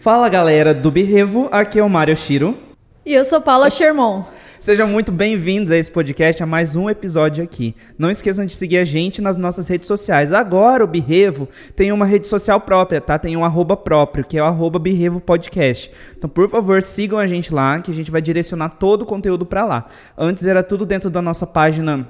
Fala galera do Birrevo, aqui é o Mário Shiro. E eu sou Paula Sherman. Sejam muito bem-vindos a esse podcast, a mais um episódio aqui. Não esqueçam de seguir a gente nas nossas redes sociais. Agora o Birrevo tem uma rede social própria, tá? Tem um arroba próprio, que é o arroba Birrevo Podcast. Então, por favor, sigam a gente lá, que a gente vai direcionar todo o conteúdo para lá. Antes era tudo dentro da nossa página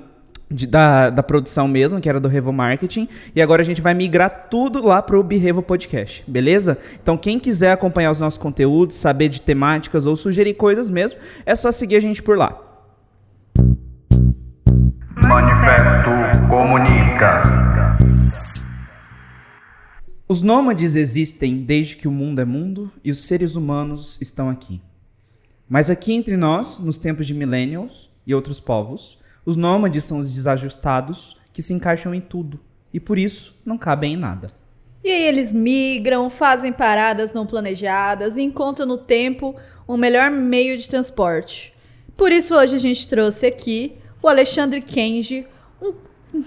de, da, da produção mesmo, que era do Revo Marketing, e agora a gente vai migrar tudo lá pro Birrevo Podcast, beleza? Então quem quiser acompanhar os nossos conteúdos, saber de temáticas ou sugerir coisas mesmo, é só seguir a gente por lá. Manifesto Comunica. Os nômades existem desde que o mundo é mundo e os seres humanos estão aqui. Mas aqui entre nós, nos tempos de millennials e outros povos, os nômades são os desajustados que se encaixam em tudo e por isso não cabem em nada. E aí eles migram, fazem paradas não planejadas e encontram no tempo um melhor meio de transporte. Por isso hoje a gente trouxe aqui o Alexandre Kenji, um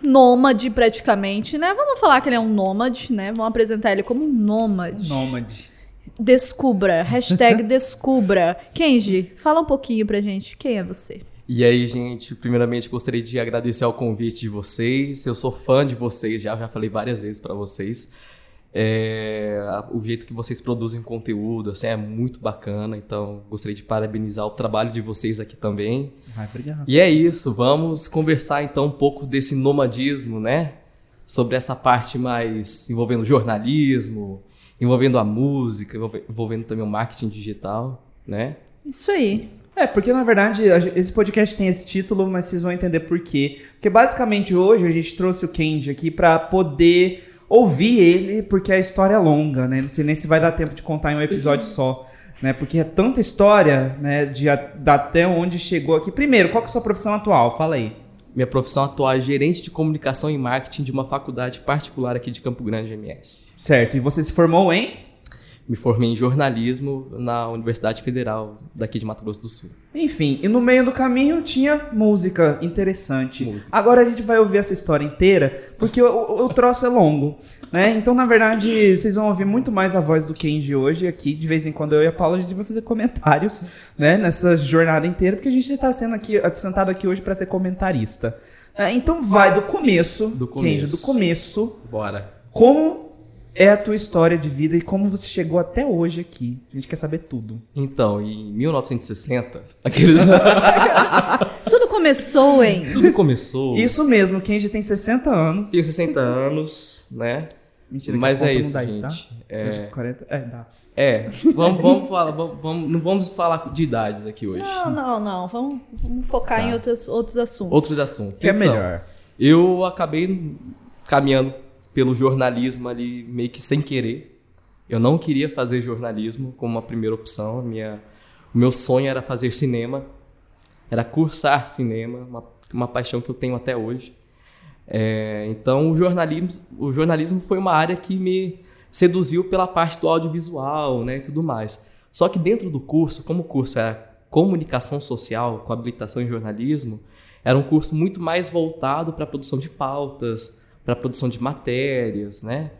nômade praticamente, né? Vamos falar que ele é um nômade, né? Vamos apresentar ele como um nômade. Nômade. Descubra, hashtag descubra. Kenji, fala um pouquinho pra gente, quem é você? E aí, gente, primeiramente gostaria de agradecer ao convite de vocês. Eu sou fã de vocês já, já falei várias vezes para vocês. É, o jeito que vocês produzem conteúdo assim, é muito bacana, então gostaria de parabenizar o trabalho de vocês aqui também. Ai, obrigado. E é isso, vamos conversar então um pouco desse nomadismo, né? Sobre essa parte mais envolvendo jornalismo, envolvendo a música, envolvendo também o marketing digital, né? Isso aí. É, porque na verdade esse podcast tem esse título, mas vocês vão entender por quê. Porque basicamente hoje a gente trouxe o Kenji aqui para poder ouvir ele, porque a história é longa, né? Não sei nem se vai dar tempo de contar em um episódio só. Né, porque é tanta história, né, de até onde chegou aqui. Primeiro, qual que é a sua profissão atual? Fala aí. Minha profissão atual é gerente de comunicação e marketing de uma faculdade particular aqui de Campo Grande, MS. Certo. E você se formou em? Me formei em jornalismo na Universidade Federal daqui de Mato Grosso do Sul. Enfim, e no meio do caminho tinha música interessante. Música. Agora a gente vai ouvir essa história inteira, porque o, o, troço é longo, né? Então, na verdade, vocês vão ouvir muito mais a voz do Kenji hoje aqui. De vez em quando eu e a Paula a gente vai fazer comentários, né? Nessa jornada inteira, porque a gente está sendo aqui, sentado aqui hoje para ser comentarista. É, então vai do começo, do começo. Kenji, do começo. Bora. Como é a tua história de vida e como você chegou até hoje aqui. A gente quer saber tudo. Então, em 1960, aqueles. tudo começou, hein? Tudo começou. Isso mesmo, Kenji tem 60 anos. Tem 60 anos, né? Mentira, Mas é isso, dá gente. Tá? É... 40... é, dá. É, vamos, vamos falar, vamos, vamos, não vamos falar de idades aqui hoje. Não, não, não. Vamos, vamos focar tá. em outros, outros assuntos. Outros assuntos. Que é então, é melhor. Eu acabei caminhando pelo jornalismo ali meio que sem querer. Eu não queria fazer jornalismo como uma primeira opção. Minha, o meu sonho era fazer cinema, era cursar cinema, uma, uma paixão que eu tenho até hoje. É, então o jornalismo, o jornalismo foi uma área que me seduziu pela parte do audiovisual né, e tudo mais. Só que dentro do curso, como o curso era comunicação social com habilitação em jornalismo, era um curso muito mais voltado para a produção de pautas, para produção de matérias, né?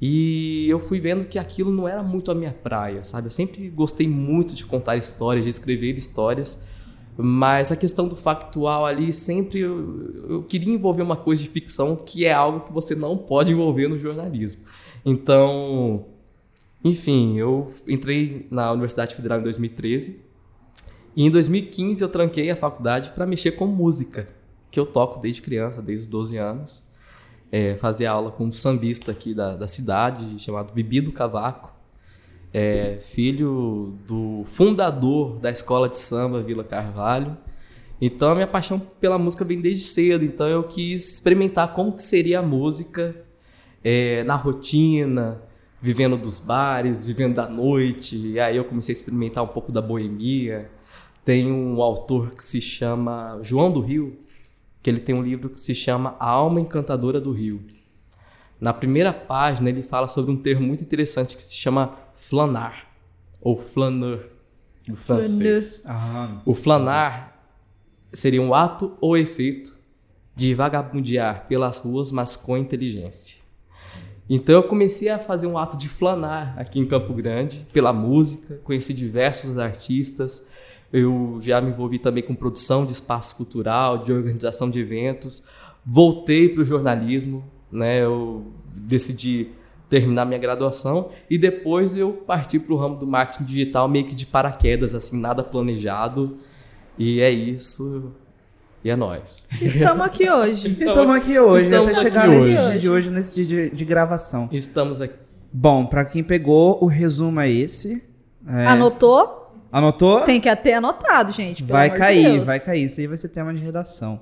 E eu fui vendo que aquilo não era muito a minha praia, sabe? Eu sempre gostei muito de contar histórias, de escrever histórias, mas a questão do factual ali sempre eu, eu queria envolver uma coisa de ficção que é algo que você não pode envolver no jornalismo. Então, enfim, eu entrei na Universidade Federal em 2013 e em 2015 eu tranquei a faculdade para mexer com música, que eu toco desde criança, desde os 12 anos é, fazer aula com um sambista aqui da, da cidade, chamado Bibi do Cavaco, é, filho do fundador da escola de samba Vila Carvalho. Então a minha paixão pela música vem desde cedo, então eu quis experimentar como que seria a música é, na rotina, vivendo dos bares, vivendo da noite. E aí eu comecei a experimentar um pouco da boemia. Tem um autor que se chama João do Rio, que ele tem um livro que se chama A Alma Encantadora do Rio. Na primeira página, ele fala sobre um termo muito interessante que se chama flanar, ou flaneur, do francês. Ah, o flanar seria um ato ou efeito de vagabundear pelas ruas, mas com inteligência. Então eu comecei a fazer um ato de flanar aqui em Campo Grande pela música, conheci diversos artistas. Eu já me envolvi também com produção de espaço cultural, de organização de eventos. Voltei para o jornalismo, né? Eu decidi terminar minha graduação e depois eu parti para o ramo do marketing digital meio que de paraquedas, assim, nada planejado. E é isso. E é nóis. Estamos aqui hoje. Estamos aqui hoje, Estamos até aqui chegar nesse hoje. dia de hoje, nesse dia de, de gravação. Estamos aqui. Bom, pra quem pegou, o resumo é esse. É, Anotou? Anotou? Tem que ter anotado, gente. vai de cair, Deus. vai cair. Isso aí vai ser tema de redação.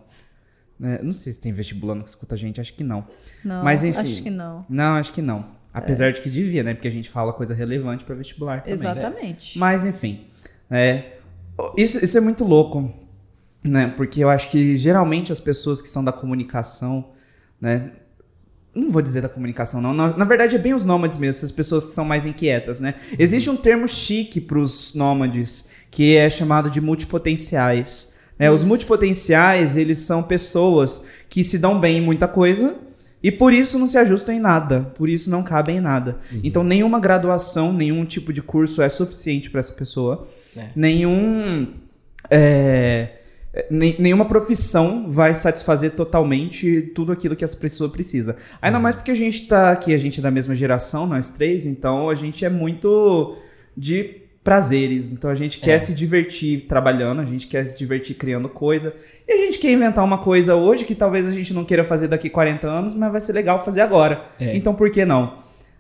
É, não sei se tem vestibulando que escuta a gente, acho que não. Não, Mas enfim. Acho que não. Não, acho que não. Apesar de que devia, né? Porque a gente fala coisa relevante pra vestibular também. Exatamente. Mas enfim. É, isso, isso é muito louco, né? Porque eu acho que geralmente as pessoas que são da comunicação, né? Não vou dizer da comunicação, não. Na, na verdade, é bem os nômades mesmo, essas pessoas que são mais inquietas, né? Existe um termo chique pros nômades, que é chamado de multipotenciais. né? Os multipotenciais, eles são pessoas que se dão bem em muita coisa e por isso não se ajustam em nada, por isso não cabem em nada. Então, nenhuma graduação, nenhum tipo de curso é suficiente para essa pessoa. É. Nenhum. é, nenhuma profissão vai satisfazer totalmente tudo aquilo que essa pessoa precisa. Ainda mais porque a gente tá aqui, a gente é da mesma geração, nós três, então a gente é muito de prazeres. Então a gente quer se divertir trabalhando, a gente quer se divertir criando coisa. E a gente quer inventar uma coisa hoje que talvez a gente não queira fazer daqui 40 anos, mas vai ser legal fazer agora. É. Então por que não?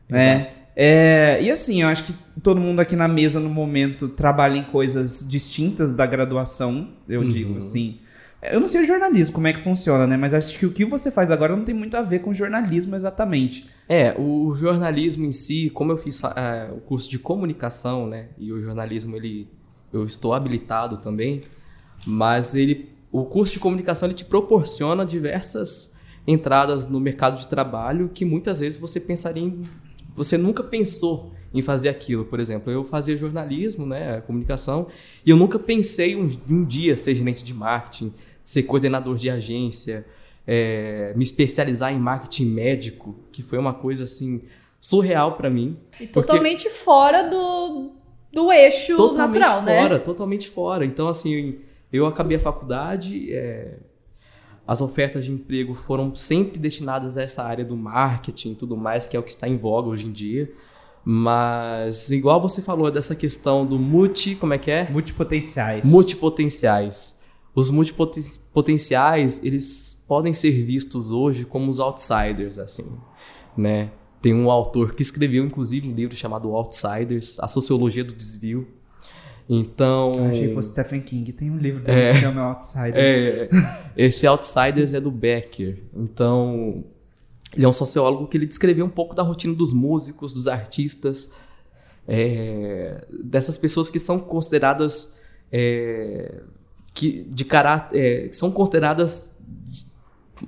Né? É, e assim, eu acho que todo mundo aqui na mesa no momento trabalha em coisas distintas da graduação, eu digo assim. Eu não sei o jornalismo, como é que funciona, né? Mas acho que o que você faz agora não tem muito a ver com jornalismo exatamente. É, o jornalismo em si, como eu fiz ah, o curso de comunicação, né? E o jornalismo, ele, eu estou habilitado também, mas ele, o curso de comunicação, ele te proporciona diversas entradas no mercado de trabalho que muitas vezes você pensaria em, você nunca pensou em fazer aquilo. Por exemplo, eu fazia jornalismo, né, comunicação, e eu nunca pensei um, um dia ser gerente de marketing, ser coordenador de agência, é, me especializar em marketing médico, que foi uma coisa assim surreal para mim. E totalmente fora do, do eixo totalmente natural, né? fora, totalmente fora. Então, assim, eu acabei a faculdade, é, as ofertas de emprego foram sempre destinadas a essa área do marketing e tudo mais, que é o que está em voga hoje em dia. Mas, igual você falou dessa questão do multi, como é que é? Multipotenciais. Multipotenciais. Os multipotenciais, eles podem ser vistos hoje como os outsiders, assim, né? Tem um autor que escreveu, inclusive, um livro chamado Outsiders, A Sociologia do Desvio. Então... Eu achei que fosse Stephen King. Tem um livro dele É. que chama Outsider. É, esse Outsiders é do Becker. Então, ele é um sociólogo que ele descreveu um pouco da rotina dos músicos, dos artistas, é, dessas pessoas que são consideradas é, que de caráter, é, são consideradas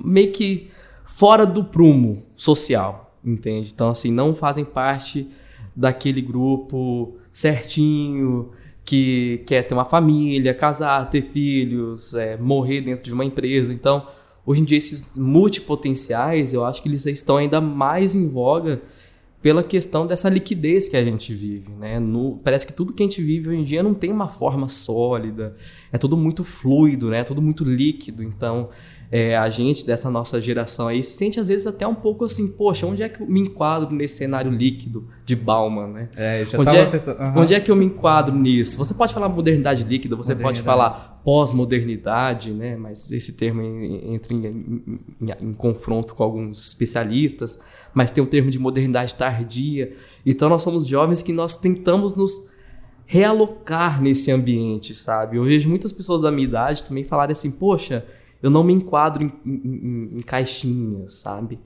meio que fora do prumo social, entende? Então, assim, não fazem parte daquele grupo certinho que quer ter uma família, casar, ter filhos, é, morrer dentro de uma empresa. Então, hoje em dia, esses multipotenciais, eu acho que eles estão ainda mais em voga pela questão dessa liquidez que a gente vive, né? No- parece que tudo que a gente vive hoje em dia não tem uma forma sólida, é tudo muito fluido, né? É tudo muito líquido. Então, é, a gente dessa nossa geração aí se sente às vezes até um pouco assim, poxa, onde é que eu me enquadro nesse cenário líquido de Bauman, né? É, eu já onde, é, pensando. aham. onde é que eu me enquadro nisso? Você pode falar modernidade líquida, você pode Modernidade. falar pós-modernidade, né? Mas esse termo en- entra em, em- em- em confronto com alguns especialistas. Mas tem o termo de modernidade tardia. Então nós somos jovens que nós tentamos nos realocar nesse ambiente, sabe? Eu vejo muitas pessoas da minha idade também falarem assim, poxa, eu não me enquadro em, em- em- caixinhas, sabe?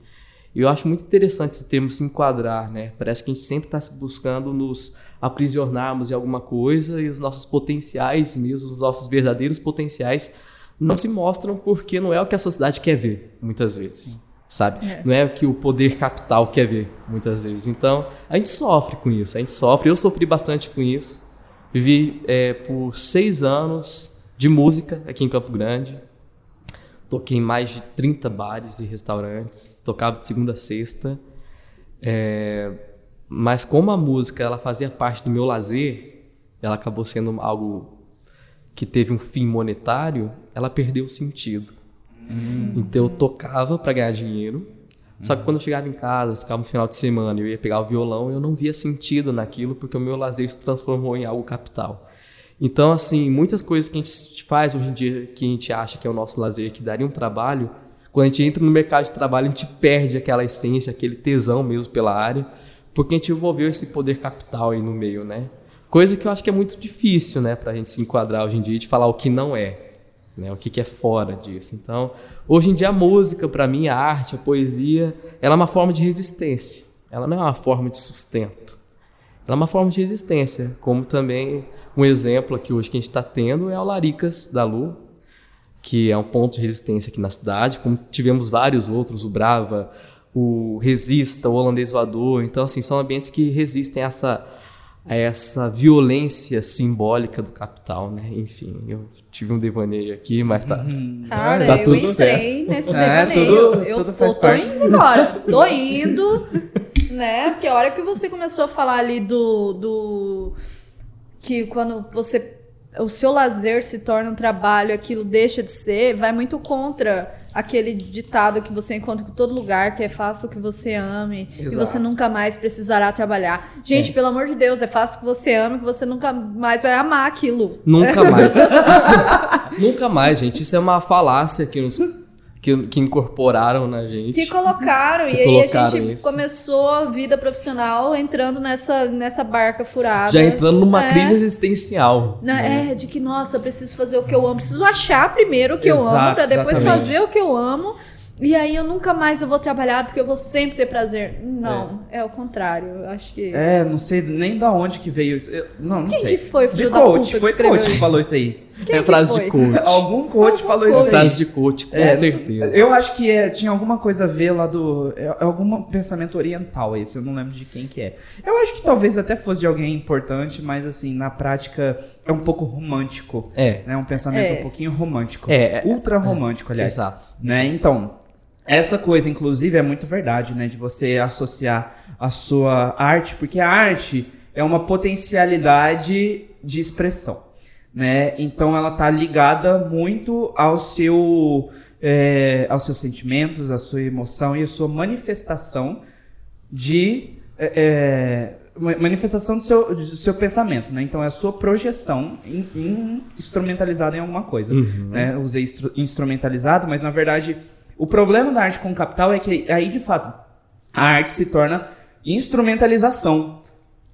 Eu acho muito interessante esse termo se enquadrar, né? Parece que a gente sempre está buscando nos aprisionarmos em alguma coisa e os nossos potenciais mesmo, os nossos verdadeiros potenciais não se mostram porque não é o que a sociedade quer ver, muitas vezes, sabe? É. Não é o que o poder capital quer ver, muitas vezes. Então, a gente sofre com isso, a gente sofre. Eu sofri bastante com isso. Vivi é, por seis anos de música aqui em Campo Grande. Toquei em mais de 30 bares e restaurantes. Tocava de segunda a sexta. É, mas como a música ela fazia parte do meu lazer, ela acabou sendo algo que teve um fim monetário, ela perdeu o sentido. Então eu tocava para ganhar dinheiro. Só que quando eu chegava em casa, ficava no final de semana, eu ia pegar o violão, eu não via sentido naquilo porque o meu lazer se transformou em algo capital. Então, assim, muitas coisas que a gente faz hoje em dia que a gente acha que é o nosso lazer, que daria um trabalho, quando a gente entra no mercado de trabalho, a gente perde aquela essência, aquele tesão mesmo pela área, porque a gente envolveu esse poder capital aí no meio, né? Coisa que eu acho que é muito difícil, né, pra gente se enquadrar hoje em dia de falar o que não é, né? O que, que é fora disso. Então, hoje em dia a música, para mim, a arte, a poesia, ela é uma forma de resistência. Ela não é uma forma de sustento. Ela é uma forma de resistência, como também um exemplo aqui hoje que a gente está tendo é o Laricas da Lu, que é um ponto de resistência aqui na cidade, como tivemos vários outros, o Brava, o Resista, o Holandês Voador. Então, assim, são ambientes que resistem a essa, a essa violência simbólica do capital, né? Enfim, eu tive um devaneio aqui, mas tá, Cara, Tá eu tudo entrei certo. nesse É, devaneio. tudo- eu tudo eu faz tô parte. indo embora. Tô indo, né? Porque a hora que você começou a falar ali do. do que quando você. O seu lazer se torna um trabalho, aquilo deixa de ser, vai muito contra aquele ditado que você encontra em todo lugar, que é faça o que você ame e Exato. você nunca mais precisará trabalhar. Gente, pelo amor de Deus, é faça o que você ama que você nunca mais vai amar aquilo. Nunca mais. Isso- nunca mais, gente. Isso é uma falácia que, nos, que, que incorporaram na gente. Que colocaram, Que e aí a colocaram gente isso. começou a vida profissional entrando nessa, nessa barca furada. Já entrando numa É. crise existencial. Na- É, de que, nossa, eu preciso fazer o que eu amo. Preciso achar primeiro o que eu amo, Exato, pra depois exatamente. fazer o que eu amo. E aí eu nunca mais eu vou trabalhar porque eu vou sempre ter prazer. Não, é, o contrário. Acho que. É, não sei nem da onde que veio isso. Eu- não, não Quem sei. que foi de filho da coach, foi coach que falou isso aí. Quem é que frase foi? de coach. Algum coach falou isso aí. Frase de coach, com É, certeza. Eu acho que é, tinha alguma coisa a ver lá do. É, é algum pensamento oriental esse, eu não lembro de quem que é. Eu acho que talvez até fosse de alguém importante, mas assim, na prática é um pouco romântico. É. Né? Um pensamento É. um pouquinho romântico. É, é. Ultra romântico, aliás. Exato. Né? Então, essa coisa, inclusive, é muito verdade, né? De você associar a sua arte, porque a arte é uma potencialidade de expressão, né? Então, ela tá ligada muito ao seu, é, aos seus sentimentos, à sua emoção e à sua manifestação de é, é, ma- manifestação do seu, do seu pensamento, né? Então é a sua projeção em- em- instrumentalizada em alguma coisa. Né? Eu Usei instru- instrumentalizado, mas na verdade o problema da arte com capital é que aí de fato a arte se torna instrumentalização,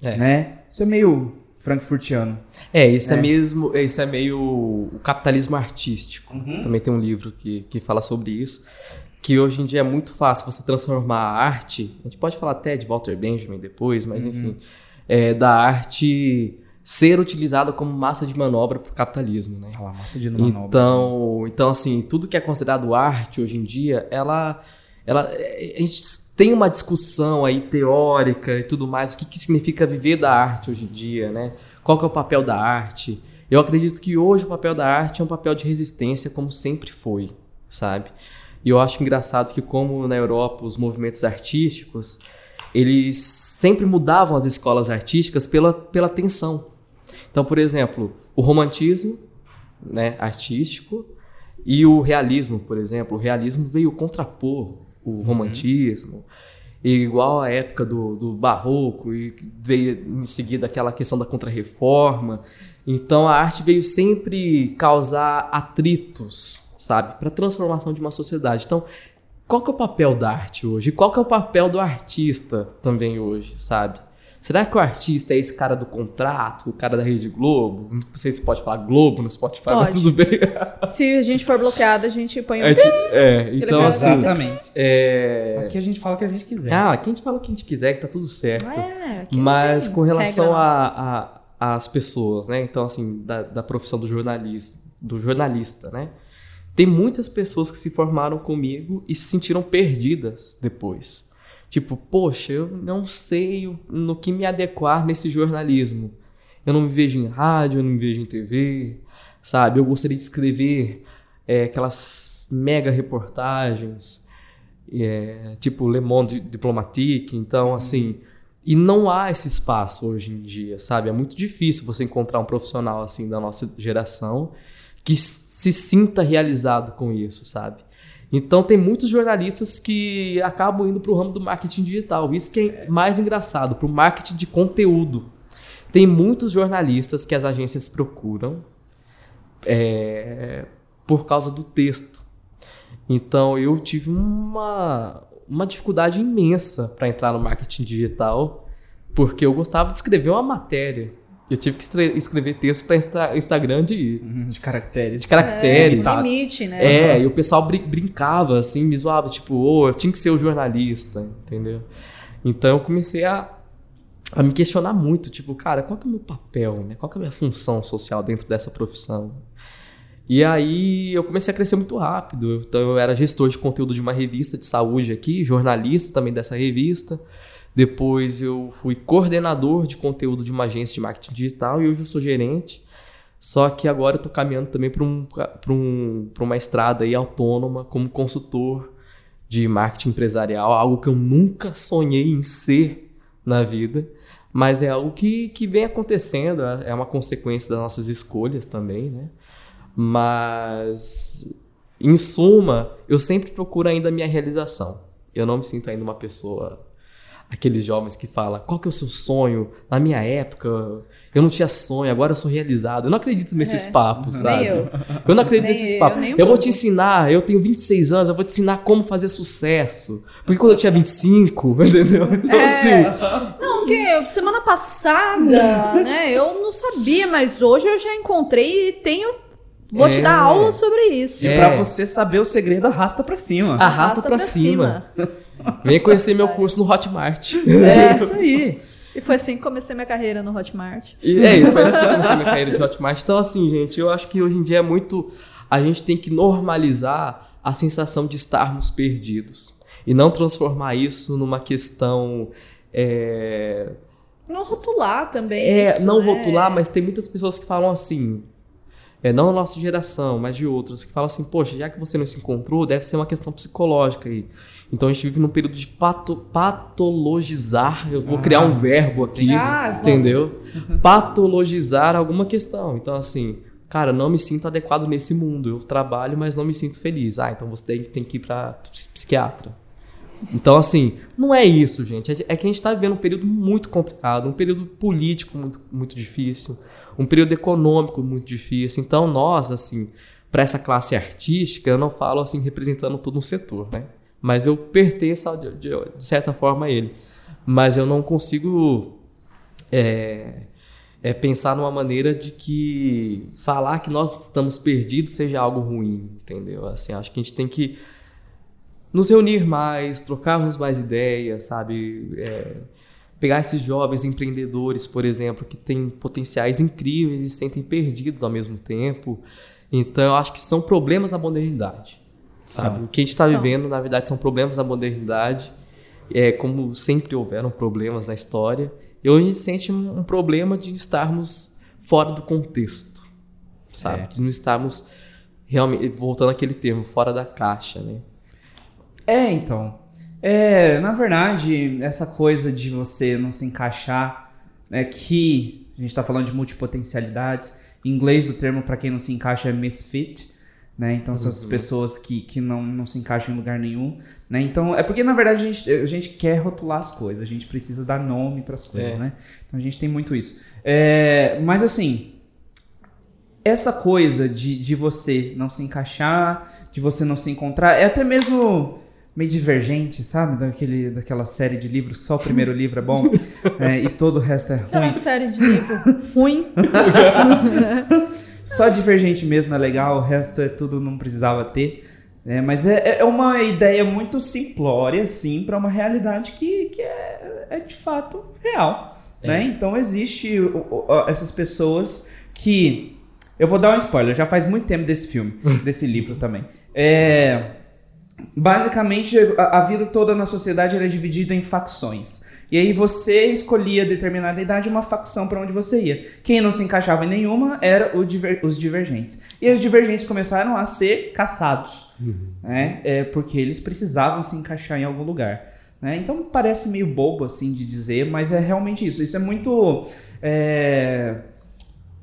É. né? Isso é meio frankfurtiano. É, isso é, mesmo, isso é meio o capitalismo artístico. Também tem um livro que, que fala sobre isso. Que hoje em dia é muito fácil você transformar a arte. A gente pode falar até de Walter Benjamin depois, mas enfim. é, da arte ser utilizada como massa de manobra para o capitalismo, né? Lá, massa de manobra. Então, então, assim, tudo que é considerado arte hoje em dia, ela, ela, a gente tem uma discussão aí teórica e tudo mais, o que, que significa viver da arte hoje em dia, né? Qual que é o papel da arte? Eu acredito que hoje o papel da arte é um papel de resistência, como sempre foi, sabe? E eu acho engraçado que como na Europa os movimentos artísticos, eles sempre mudavam as escolas artísticas pela, pela tensão. Então, por exemplo, o romantismo né, artístico e o realismo, por exemplo. O realismo veio contrapor o romantismo, e igual à época do, do barroco, e veio em seguida aquela questão da contrarreforma. Então, a arte veio sempre causar atritos, sabe, para a transformação de uma sociedade. Então, qual que é o papel da arte hoje? Qual que é o papel do artista também hoje, sabe? Será que o artista é esse cara do contrato, o cara da Rede Globo? Não sei se pode falar Globo no Spotify, mas Pode. tudo bem. Se a gente for bloqueado, a gente põe um. É, é, então assim. Exatamente. É... Aqui a gente fala o que a gente quiser. Ah, aqui a gente fala o que a gente quiser, que tá tudo certo. É, Mas com relação às pessoas, né? Então, assim, da, da profissão do jornalista, do jornalista, né? Tem muitas pessoas que se formaram comigo e se sentiram perdidas depois. Tipo, poxa, eu não sei no que me adequar nesse jornalismo. Eu não me vejo em rádio, eu não me vejo em TV, sabe? Eu gostaria de escrever é, aquelas mega reportagens. é, tipo Le Monde Diplomatique, então assim, e não há esse espaço hoje em dia, sabe? É muito difícil você encontrar um profissional assim da nossa geração que se sinta realizado com isso, sabe? Então tem muitos jornalistas que acabam indo para o ramo do marketing digital. Isso que é mais engraçado, para o marketing de conteúdo. Tem muitos jornalistas que as agências procuram é, por causa do texto. Então eu tive uma, uma dificuldade imensa para entrar no marketing digital, porque eu gostava de escrever uma matéria. Eu tive que escrever texto para Instagram de, Uhum, De caracteres. de caracteres. É, limite, né? É, e o pessoal brin- brincava, assim, me zoava, tipo, ô, eu tinha que ser o jornalista, entendeu? Então eu comecei a, a me questionar muito, tipo, cara, qual que é o meu papel, né? Qual que é a minha função social dentro dessa profissão? E aí eu comecei a crescer muito rápido. Então eu era gestor de conteúdo de uma revista de saúde aqui, jornalista também dessa revista. Depois eu fui coordenador de conteúdo de uma agência de marketing digital e hoje eu sou gerente. Só que agora eu tô caminhando também para um, um, uma estrada aí autônoma como consultor de marketing empresarial, algo que eu nunca sonhei em ser na vida, mas é algo que, que vem acontecendo, é uma consequência das nossas escolhas também, né? Mas, em suma, eu sempre procuro ainda a minha realização. Eu não me sinto ainda uma pessoa aqueles jovens que falam qual que é o seu sonho? Na minha época, eu não tinha sonho, agora eu sou realizado. Eu não acredito nesses É. papos, Nem sabe? eu. Eu não acredito Nem nesses eu, papos. um Eu, vou te ensinar, eu tenho 26 anos, eu vou te ensinar como fazer sucesso. Porque quando eu tinha 25, entendeu? Então, É. assim, Não, que semana passada, né? Eu não sabia, mas hoje eu já encontrei e tenho. Vou te É. dar aula sobre isso. E É. pra você saber o segredo, arrasta pra cima. arrasta pra cima. Venha conhecer meu curso no Hotmart. É isso aí. E foi assim que comecei minha carreira no Hotmart. E é, isso, foi assim que comecei minha carreira de Hotmart. Então, assim, gente, eu acho que hoje em dia é muito. A gente tem que normalizar a sensação de estarmos perdidos. E não transformar isso numa questão. É, Não rotular também. é, isso, não né? rotular, mas tem muitas pessoas que falam assim. É, não a nossa geração, mas de outras, que falam assim, poxa, já que você não se encontrou, deve ser uma questão psicológica aí. Então a gente vive num período de pato, patologizar. Eu vou criar um verbo aqui, Ah, entendeu? Patologizar alguma questão. Então, assim, cara, não me sinto adequado nesse mundo. Eu trabalho, mas não me sinto feliz. Ah, então você tem, tem que ir pra ps- psiquiatra. Então, assim, não é isso, gente. É é que a gente está vivendo um período muito complicado, um período político muito, muito difícil, um período econômico muito difícil. Então, nós, assim, para essa classe artística, eu não falo assim representando todo um setor, né? Mas eu pertenço, de, de- de certa forma, a ele. Mas eu não consigo é, é pensar numa maneira de que falar que nós estamos perdidos seja algo ruim, entendeu? Assim, acho que a gente tem que nos reunir mais, trocarmos mais ideias, sabe? É, pegar esses jovens empreendedores, por exemplo, que têm potenciais incríveis e se sentem perdidos ao mesmo tempo. Então, eu acho que são problemas da modernidade. Sabe? O que a gente está vivendo, na verdade, são problemas da modernidade. É, como sempre houveram problemas na história. E hoje a gente sente um, um problema de estarmos fora do contexto. Sabe? É. De não estarmos realmente, voltando àquele termo, fora da caixa, né? É, então. É, na verdade, essa coisa de você não se encaixar, né, que a gente tá falando de multipotencialidades. Em inglês, o termo para quem não se encaixa é misfit, né? Então são essas pessoas que, que não, não se encaixam em lugar nenhum, né? Então, é porque na verdade a gente, a gente quer rotular as coisas, a gente precisa dar nome para as coisas, É. né? Então a gente tem muito isso. É, mas assim, essa coisa de, de você não se encaixar, de você não se encontrar, é até mesmo meio divergente, sabe? Daquele, daquela série de livros que só o primeiro livro é bom é, e todo o resto é Aquela ruim. série de livro ruim. Só divergente mesmo é legal, o resto é tudo não precisava ter. né? mas é, é uma ideia muito simplória, assim, para uma realidade que, que é, é de fato real. Né? Então existe essas pessoas que. Eu vou dar um spoiler, já faz muito tempo desse filme, desse livro também. É, basicamente a, a vida toda na sociedade era é dividida em facções. E aí você escolhia determinada idade uma facção para onde você ia. Quem não se encaixava em nenhuma era diver, os divergentes. E os divergentes começaram a ser caçados, uhum. né? É, porque eles precisavam se encaixar em algum lugar. Né? Então parece meio bobo assim de dizer, mas é realmente isso. Isso é muito é,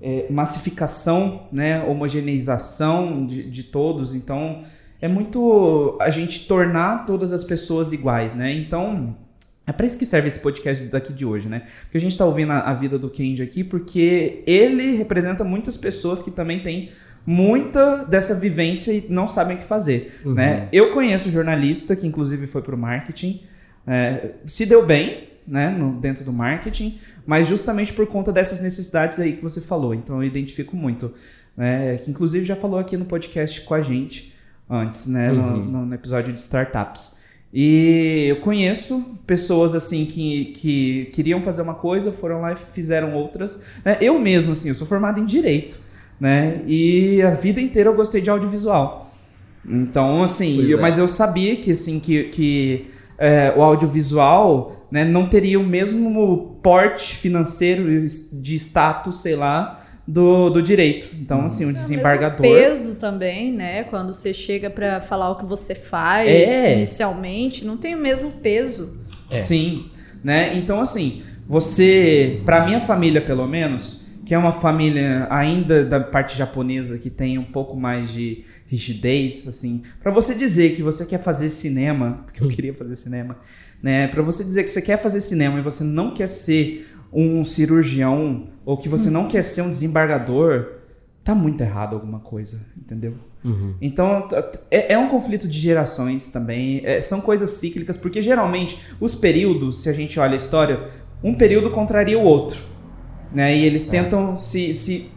é, massificação, né? homogeneização de, de todos. Então é muito a gente tornar todas as pessoas iguais, né? Então é para isso que serve esse podcast daqui de hoje, né? Porque a gente tá ouvindo a, a vida do Kenji aqui porque ele representa muitas pessoas que também têm muita dessa vivência e não sabem o que fazer, uhum. né? Eu conheço jornalista que inclusive foi pro marketing, é, se deu bem, né, no, dentro do marketing, mas justamente por conta dessas necessidades aí que você falou. Então eu identifico muito, né? Que inclusive já falou aqui no podcast com a gente antes, né? Uhum. No, no episódio de startups. E eu conheço pessoas assim que, que queriam fazer uma coisa, foram lá e fizeram outras. Né? Eu mesmo, assim, eu sou formado em direito, né? E a vida inteira eu gostei de audiovisual. Então, assim, eu, é. mas eu sabia que assim que, que é, o audiovisual né, não teria o mesmo porte financeiro de status, sei lá, do, do direito. Então, uhum. assim, o desembargador. É o peso também, né? Quando você chega para falar o que você faz é. inicialmente, não tem o mesmo peso. É. Sim, né? Então, assim, você, para minha família, pelo menos, que é uma família ainda da parte japonesa que tem um pouco mais de rigidez, assim, para você dizer que você quer fazer cinema, porque eu queria fazer cinema, né? Para você dizer que você quer fazer cinema e você não quer ser um cirurgião ou que você não quer ser um desembargador, tá muito errado alguma coisa, entendeu? Uhum. Então é, é, um conflito de gerações também, é, são coisas cíclicas, porque geralmente os períodos, se a gente olha a história, um período contraria o outro, né? E eles é. tentam se, se,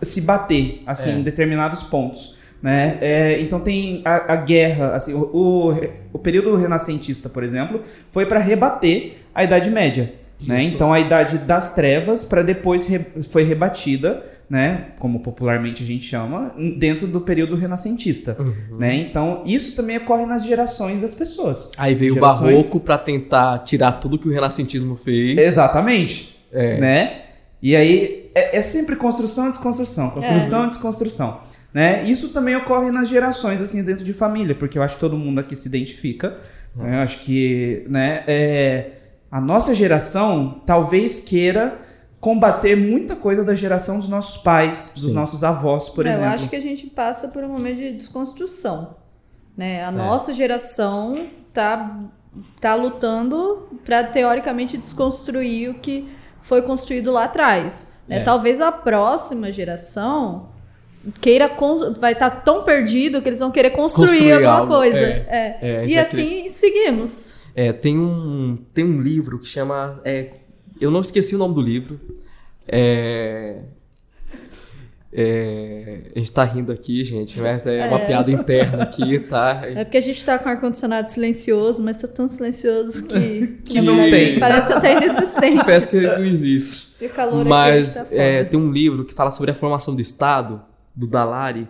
se bater assim é. em determinados pontos. Né? É, então tem a, a guerra, assim, o, o, o, período renascentista, por exemplo, foi para rebater a Idade Média. Né? Então a idade das trevas para depois re foi rebatida, né, como popularmente a gente chama, dentro do período renascentista, uhum. né? Então isso também ocorre nas gerações das pessoas. Aí veio gerações... o barroco para tentar tirar tudo que o renascentismo fez. Exatamente, é. né? E aí é, é sempre construção, desconstrução, construção, é. desconstrução. Né? Isso também ocorre nas gerações, assim, dentro de família, porque eu acho que todo mundo aqui se identifica. Né? Eu acho que, né, é, a nossa geração talvez queira combater muita coisa da geração dos nossos pais, dos Sim. nossos avós, por é, exemplo. Eu acho que a gente passa por um momento de desconstrução. Né? A é. nossa geração tá, tá lutando para teoricamente desconstruir o que foi construído lá atrás. Né? É. Talvez a próxima geração queira vai estar tá tão perdido que eles vão querer construir, construir alguma algo. coisa. É. É. e assim seguimos. É, tem, um, tem um livro que chama. É, eu não esqueci o nome do livro. É, é, a gente tá rindo aqui, gente, mas é, é, uma piada interna aqui, tá? É porque a gente tá com ar-condicionado silencioso, mas tá tão silencioso que, que não tem. parece até inexistente. Parece que não existe. E o calor mas aqui tá é, tem um livro que fala sobre a formação do Estado, do Dalari,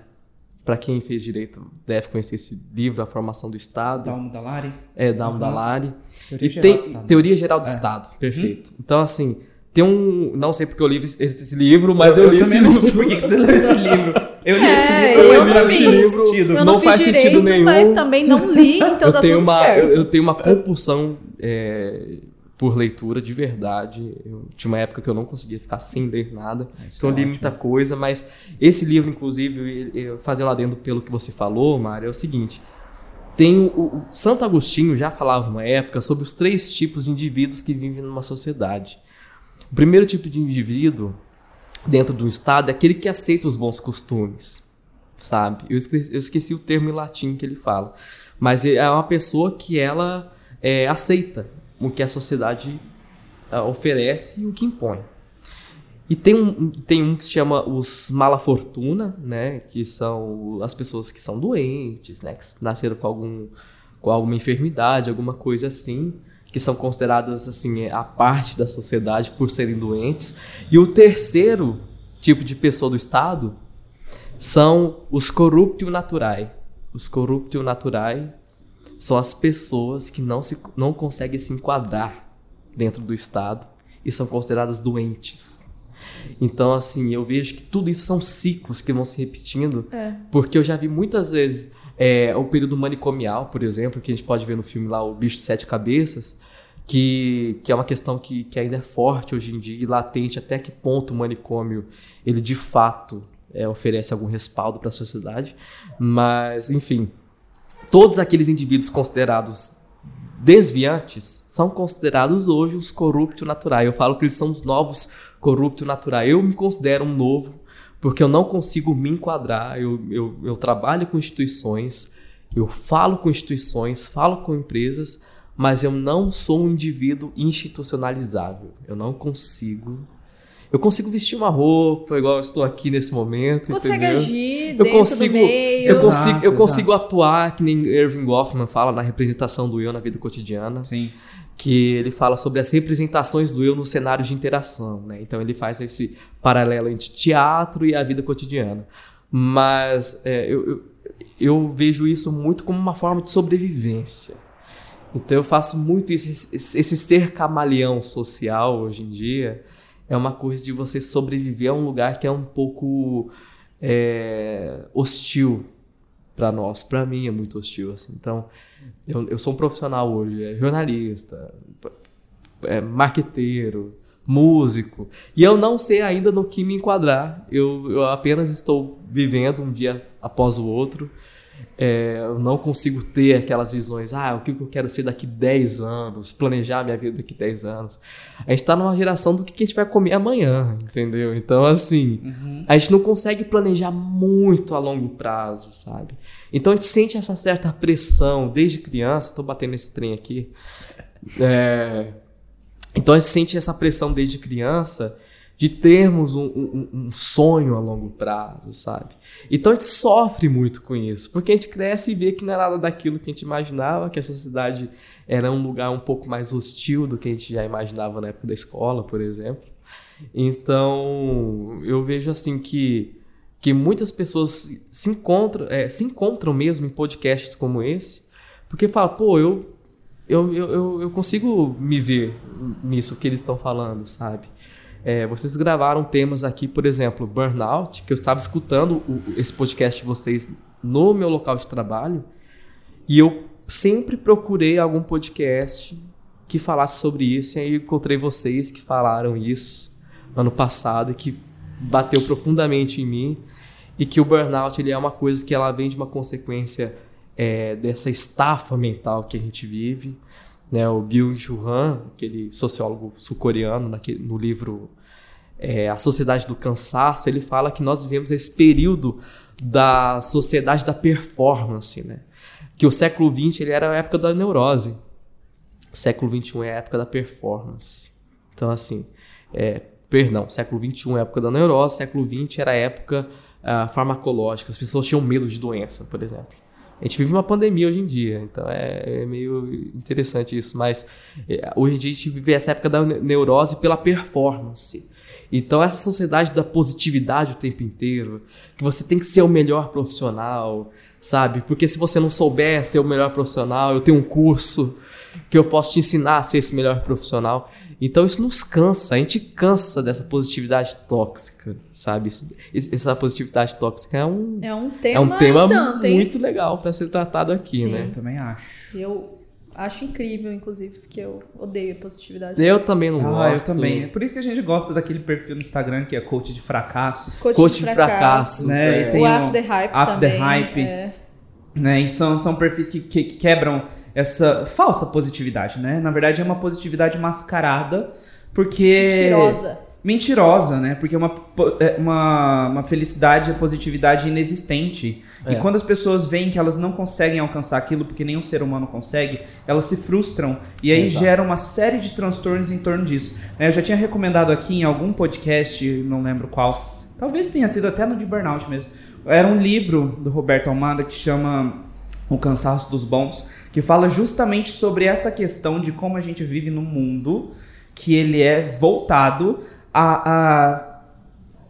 para quem fez direito deve conhecer esse livro, A Formação do Estado. Dalmo Dalari? É, Dalmo uhum. Dalari. Teoria e Geral tem Teoria Geral do é. Estado, perfeito. Uhum. Então, assim, tem um. Não sei porque eu li esse, esse livro, mas eu, eu li esse livro. Por que, você leu esse livro? Eu li é, esse livro, eu, eu li esse livro. Eu não, não faz direito, sentido nenhum. Mas também não li, então eu dá tenho tudo uma, certo. Eu, eu tenho uma compulsão. É, por leitura de verdade. Eu tinha uma época que eu não conseguia ficar sem ler nada. Isso então eu li é muita coisa, mas esse livro, inclusive, eu fazer lá dentro pelo que você falou, Mário, é o seguinte. Tem o, o, Santo Agostinho já falava uma época sobre os três tipos de indivíduos que vivem numa sociedade. O primeiro tipo de indivíduo dentro do estado é aquele que aceita os bons costumes, sabe? Eu esqueci, eu esqueci o termo em latim que ele fala, mas é uma pessoa que ela é, aceita o que a sociedade uh, oferece e o que impõe. E tem um, tem um que se chama os mala fortuna, né, que são as pessoas que são doentes, né, que nasceram com algum com alguma enfermidade, alguma coisa assim, que são consideradas assim a parte da sociedade por serem doentes. E o terceiro tipo de pessoa do estado são os corruptio naturae. Os corruptio naturae são as pessoas que não, se, não conseguem se enquadrar dentro do Estado e são consideradas doentes. Então, assim, eu vejo que tudo isso são ciclos que vão se repetindo, É. porque eu já vi muitas vezes é, o período manicomial, por exemplo, que a gente pode ver no filme lá, O Bicho de Sete Cabeças, que, que é uma questão que, que ainda é forte hoje em dia e latente, até que ponto o manicômio, ele de fato é, oferece algum respaldo para a sociedade. Mas, enfim, todos aqueles indivíduos considerados desviantes são considerados hoje os corruptos naturais. Eu falo que eles são os novos corruptos naturais. Eu me considero um novo porque eu não consigo me enquadrar. Eu, eu, eu trabalho com instituições, eu falo com instituições, falo com empresas, mas eu não sou um indivíduo institucionalizável. Eu não consigo. Eu consigo vestir uma roupa igual eu estou aqui nesse momento, Consegue entendeu? agir eu dentro consigo, do meio. eu Exato, consigo, eu exato. consigo atuar que nem Irving Goffman fala na representação do eu na vida cotidiana, Sim. que ele fala sobre as representações do eu no cenário de interação, né? Então ele faz esse paralelo entre teatro e a vida cotidiana. Mas é, eu, eu, eu vejo isso muito como uma forma de sobrevivência. Então eu faço muito isso, esse, esse ser camaleão social hoje em dia é uma coisa de você sobreviver a um lugar que é um pouco é, hostil para nós. Para mim é muito hostil. Assim. Então eu, eu sou um profissional hoje, é jornalista, é, marqueteiro, músico, e eu não sei ainda no que me enquadrar. Eu, eu apenas estou vivendo um dia após o outro. É, eu não consigo ter aquelas visões, ah, o que eu quero ser daqui 10 anos, planejar minha vida daqui 10 anos. A gente tá numa geração do que a gente vai comer amanhã, entendeu? Então, assim, a gente não consegue planejar muito a longo prazo, sabe? Então a gente sente essa certa pressão desde criança, tô batendo esse trem aqui. É, então a gente sente essa pressão desde criança de termos um, um- um sonho a longo prazo, sabe? Então a gente sofre muito com isso, porque a gente cresce e vê que não é nada daquilo que a gente imaginava, que a sociedade era um lugar um pouco mais hostil do que a gente já imaginava na época da escola, por exemplo. Então eu vejo assim que, que muitas pessoas se encontram, é, se encontram mesmo em podcasts como esse, porque fala, pô, eu eu, eu, eu, eu consigo me ver nisso que eles estão falando, sabe? É, vocês gravaram temas aqui, por exemplo, burnout, que eu estava escutando o- esse podcast de vocês no meu local de trabalho, e eu sempre procurei algum podcast que falasse sobre isso, e aí encontrei vocês que falaram isso ano passado que bateu profundamente em mim, e que o burnout ele é uma coisa que ela vem de uma consequência é, dessa estafa mental que a gente vive. Né? O Byung-Chul Han, aquele sociólogo sul-coreano, no livro é, A Sociedade do Cansaço, ele fala que nós vivemos esse período da sociedade da performance, né? que o século XX ele era a época da neurose, o século XXI é a época da performance. Então, assim, é, perdão, século XXI é a época da neurose, século XX era a época ah, farmacológica, as pessoas tinham medo de doença, por exemplo. A gente vive uma pandemia hoje em dia, então é, é meio interessante isso, mas é, hoje em dia a gente vive essa época da ne- neurose pela performance. Então, essa sociedade da positividade o tempo inteiro, que você tem que ser o melhor profissional, sabe? Porque se você não souber ser o melhor profissional, eu tenho um curso que eu posso te ensinar a ser esse melhor profissional. Então, isso nos cansa, a gente cansa dessa positividade tóxica, sabe? Essa positividade tóxica é um, É um é tema, um tema tanto, hein? muito legal para ser tratado aqui, Sim. né? Eu também acho. Eu acho incrível, inclusive, porque eu odeio a positividade. Eu também não Ah, eu gosto. também. É por isso que a gente gosta daquele perfil no Instagram que é coach de fracassos. Coach, Coach de de fracassos. fracassos, né? é. E tem o o After Hype After também. Hype. é. Né? E são, são perfis que, que, que quebram essa falsa positividade, né? Na verdade, é uma positividade mascarada, porque. Mentirosa. Mentirosa, né? Porque é uma, é uma, uma felicidade, a positividade inexistente. E É. quando as pessoas veem que elas não conseguem alcançar aquilo, porque nenhum ser humano consegue, elas se frustram. E aí Exato. gera uma série de transtornos em torno disso. né? Eu já tinha recomendado aqui em algum podcast, não lembro qual. Talvez tenha sido até no de Burnout mesmo. Era um livro do Roberto Almada que chama O Cansaço dos Bons, que fala justamente sobre essa questão de como a gente vive num mundo que ele é voltado a, a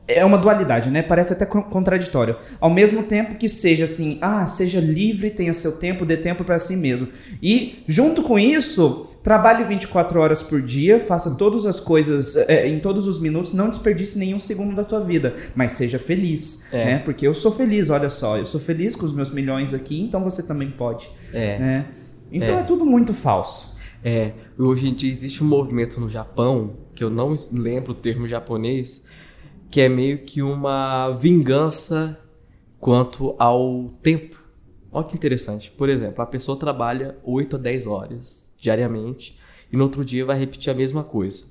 é uma dualidade, né? Parece até co- contraditório. Ao mesmo tempo que seja assim, ah, seja livre, tenha seu tempo, dê tempo para si mesmo. E junto com isso, trabalhe 24 horas por dia, faça todas as coisas é, em todos os minutos, não desperdice nenhum segundo da tua vida, mas seja feliz, É. né? Porque eu sou feliz, olha só, eu sou feliz com os meus milhões aqui, então você também pode, É. né? Então é, tudo muito falso. É, hoje em dia existe um movimento no Japão, que eu não lembro o termo japonês, que é meio que uma vingança quanto ao tempo. Olha que interessante. Por exemplo, a pessoa trabalha 8 a 10 horas diariamente e no outro dia vai repetir a mesma coisa.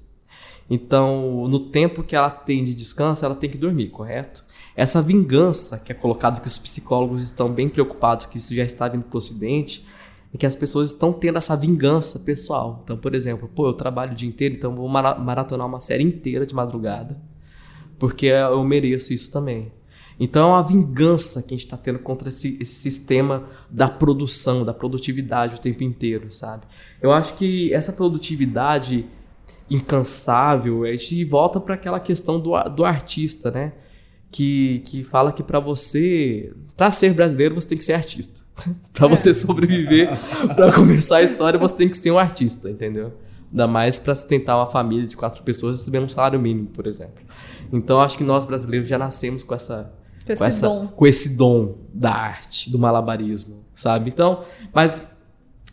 Então, no tempo que ela tem de descanso, ela tem que dormir, correto? Essa vingança que é colocado que os psicólogos estão bem preocupados que isso já está vindo para o ocidente, é que as pessoas estão tendo essa vingança pessoal. Então, por exemplo, pô, eu trabalho o dia inteiro, então vou mara- maratonar uma série inteira de madrugada, porque eu mereço isso também. Então é uma vingança que a gente está tendo contra esse, esse sistema da produção, da produtividade o tempo inteiro, sabe? Eu acho que essa produtividade incansável, a gente volta para aquela questão do, a- do artista, né? Que, que fala que para você, para ser brasileiro, você tem que ser artista. para você sobreviver, para começar a história, você tem que ser um artista, entendeu? Ainda mais para sustentar uma família de quatro pessoas recebendo um salário mínimo, por exemplo. Então acho que nós brasileiros já nascemos com essa Com esse dom. com esse dom da arte, do malabarismo, sabe? Então, mas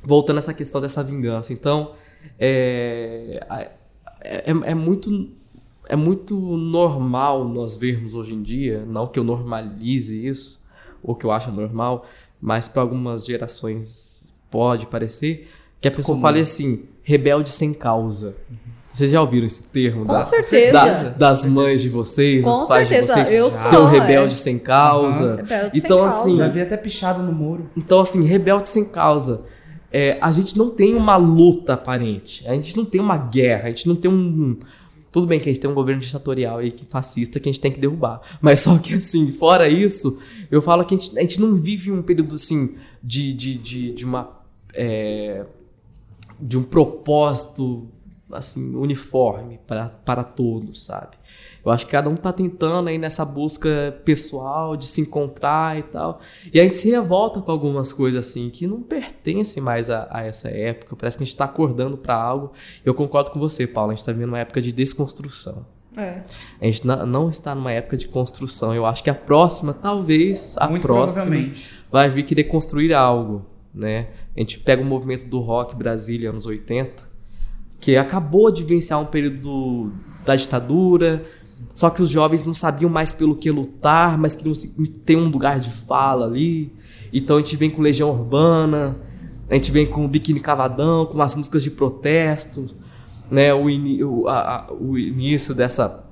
voltando a essa questão dessa vingança, então é, é, é muito é muito normal nós vermos hoje em dia, não que eu normalize isso ou que eu acho normal, mas para algumas gerações pode parecer que a pessoa Comum. fale assim, rebelde sem causa. Vocês já ouviram esse termo? Com da- certeza. da- das mães de vocês, Com dos pais certeza, de vocês. eu Seu sou, rebelde é. sem causa. Aham. Rebelde sem então, causa. assim, Já vi até pichado no muro. então, assim, rebelde sem causa. É, a gente não tem uma luta aparente. A gente não tem uma guerra. A gente não tem um. Tudo bem que a gente tem um governo ditatorial aí que fascista que a gente tem que derrubar. Mas só que assim, fora isso, eu falo que a gente, a gente não vive um período assim de, de, de, de uma. é, de um propósito assim uniforme para, para todos, sabe? Eu acho que cada um tá tentando aí nessa busca pessoal de se encontrar e tal. E a gente se revolta com algumas coisas assim que não pertencem mais a, a essa época. Parece que a gente tá acordando para algo. Eu concordo com você, Paulo. A gente tá vivendo uma época de desconstrução. É. A gente não está numa época de construção. Eu acho que a próxima, talvez a Muito próxima, vai vir querer construir algo, né? A gente pega o movimento do rock Brasília anos 80, que acabou de vivenciar um período da ditadura, só que os jovens não sabiam mais pelo que lutar, mas queriam ter um lugar de fala ali. Então a gente vem com Legião Urbana, a gente vem com Biquíni Cavadão, com as músicas de protesto, né? O, ini- o, a- o início dessa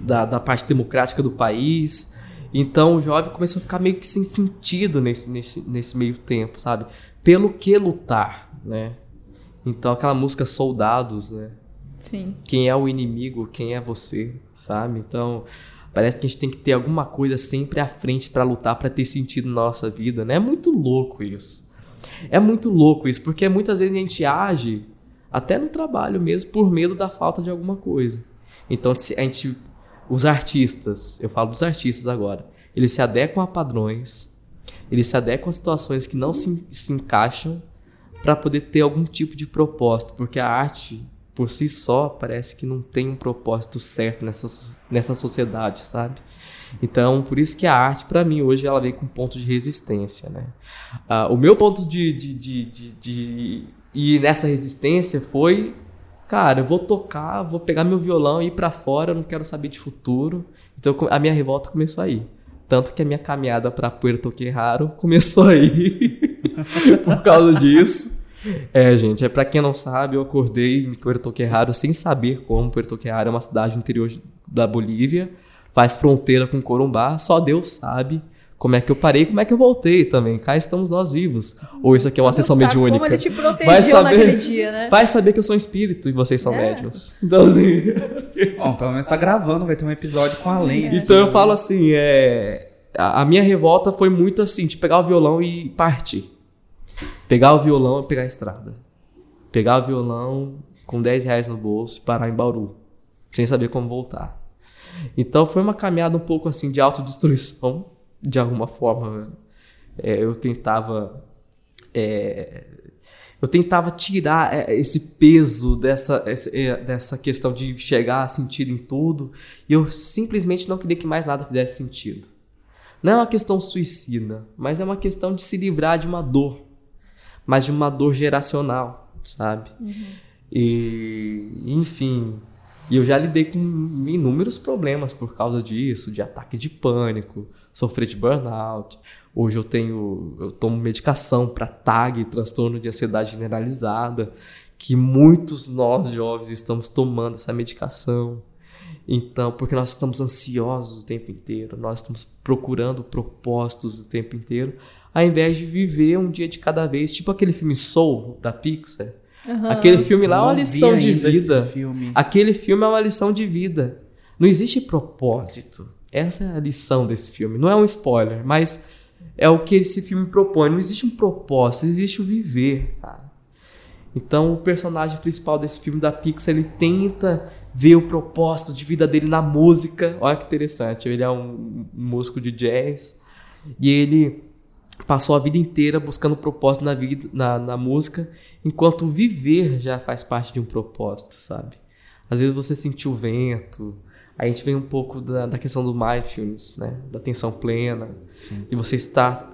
da, da parte democrática do país. Então o jovem começou a ficar meio que sem sentido nesse, nesse, nesse meio tempo, sabe? Pelo que lutar, né? Então aquela música Soldados, né? Sim. Quem é o inimigo, quem é você, sabe? Então parece que a gente tem que ter alguma coisa sempre à frente pra lutar, pra ter sentido na nossa vida, né? É muito louco isso. É muito louco isso, porque muitas vezes a gente age até no trabalho mesmo por medo da falta de alguma coisa. Então a gente os artistas, eu falo dos artistas agora, eles se adequam a padrões, eles se adequam a situações que não se, se encaixam para poder ter algum tipo de propósito, porque a arte por si só parece que não tem um propósito certo nessa, nessa sociedade, sabe? Então, por isso que a arte, para mim, hoje, ela vem com ponto de resistência, né? Ah, o meu ponto de, de, de, de, de ir nessa resistência foi, cara, eu vou tocar, vou pegar meu violão e ir para fora, eu não quero saber de futuro. Então, a minha revolta começou aí. Tanto que a minha caminhada para Puerto Querraro começou aí. por causa disso. É, gente, é para quem não sabe, eu acordei em Puerto Querraro sem saber como Puerto Querraro é uma cidade no interior da Bolívia, faz fronteira com Corumbá, só Deus sabe como é que eu parei, como é que eu voltei também. Cá estamos nós vivos. Ou isso aqui é uma Você sessão mediúnica. Como ele te protegeu Vai saber- naquele dia, né? Vai saber que eu sou um espírito e vocês são É. médiums. Então, assim, Bom, pelo menos tá gravando, vai ter um episódio com a lenha. então eu falo assim, é, a a minha revolta foi muito assim, de pegar o violão e partir. Pegar o violão e pegar a estrada. Pegar o violão com 10 reais no bolso e parar em Bauru. Sem saber como voltar. Então foi uma caminhada um pouco assim de autodestruição, de alguma forma. É, eu tentava. é, eu tentava tirar é, esse peso dessa, essa, é, dessa questão de chegar a sentido em tudo. E eu simplesmente não queria que mais nada fizesse sentido. Não é uma questão suicida, mas é uma questão de se livrar de uma dor. Mas de uma dor geracional, sabe? E, enfim, eu já lidei com inúmeros problemas por causa disso, de ataque de pânico, sofrer de burnout. Hoje eu tenho, eu tomo medicação para TAG, transtorno de ansiedade generalizada, que muitos nós jovens estamos tomando essa medicação. Então, porque nós estamos ansiosos o tempo inteiro, nós estamos procurando propósitos o tempo inteiro, ao invés de viver um dia de cada vez, tipo aquele filme Soul da Pixar. Aquele filme lá é uma lição de vida. filme. Aquele filme é uma lição de vida. Não existe propósito. Essa é a lição desse filme. Não é um spoiler, mas é o que esse filme propõe. Não existe um propósito, existe o viver, cara. Então, o personagem principal desse filme da Pixar, ele tenta ver o propósito de vida dele na música. Olha que interessante. Ele é um músico de jazz e ele passou a vida inteira buscando propósito na, vida, na, na música, enquanto viver já faz parte de um propósito, sabe? Às vezes você sentiu o vento, aí a gente vem um pouco da, da questão do mindfulness, né? Da atenção plena, de você estar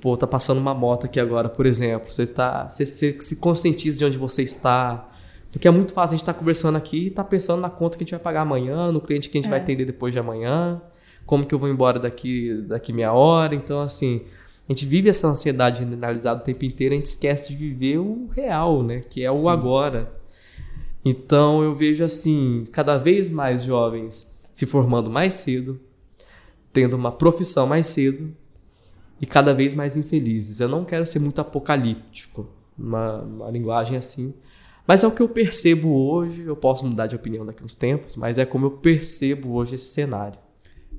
pô, tá passando uma moto aqui agora, por exemplo, você tá, você, você se conscientiza de onde você está, porque é muito fácil a gente estar conversando aqui e tá pensando na conta que a gente vai pagar amanhã, no cliente que a gente vai atender depois de amanhã, como que eu vou embora daqui daqui meia hora, então assim, a gente vive essa ansiedade generalizada o tempo inteiro, a gente esquece de viver o real, né, que é o agora. Então eu vejo assim, cada vez mais jovens se formando mais cedo, tendo uma profissão mais cedo e cada vez mais infelizes. Eu não quero ser muito apocalíptico, uma, uma linguagem assim, mas é o que eu percebo hoje. Eu posso mudar de opinião daqui a uns tempos, mas é como eu percebo hoje esse cenário.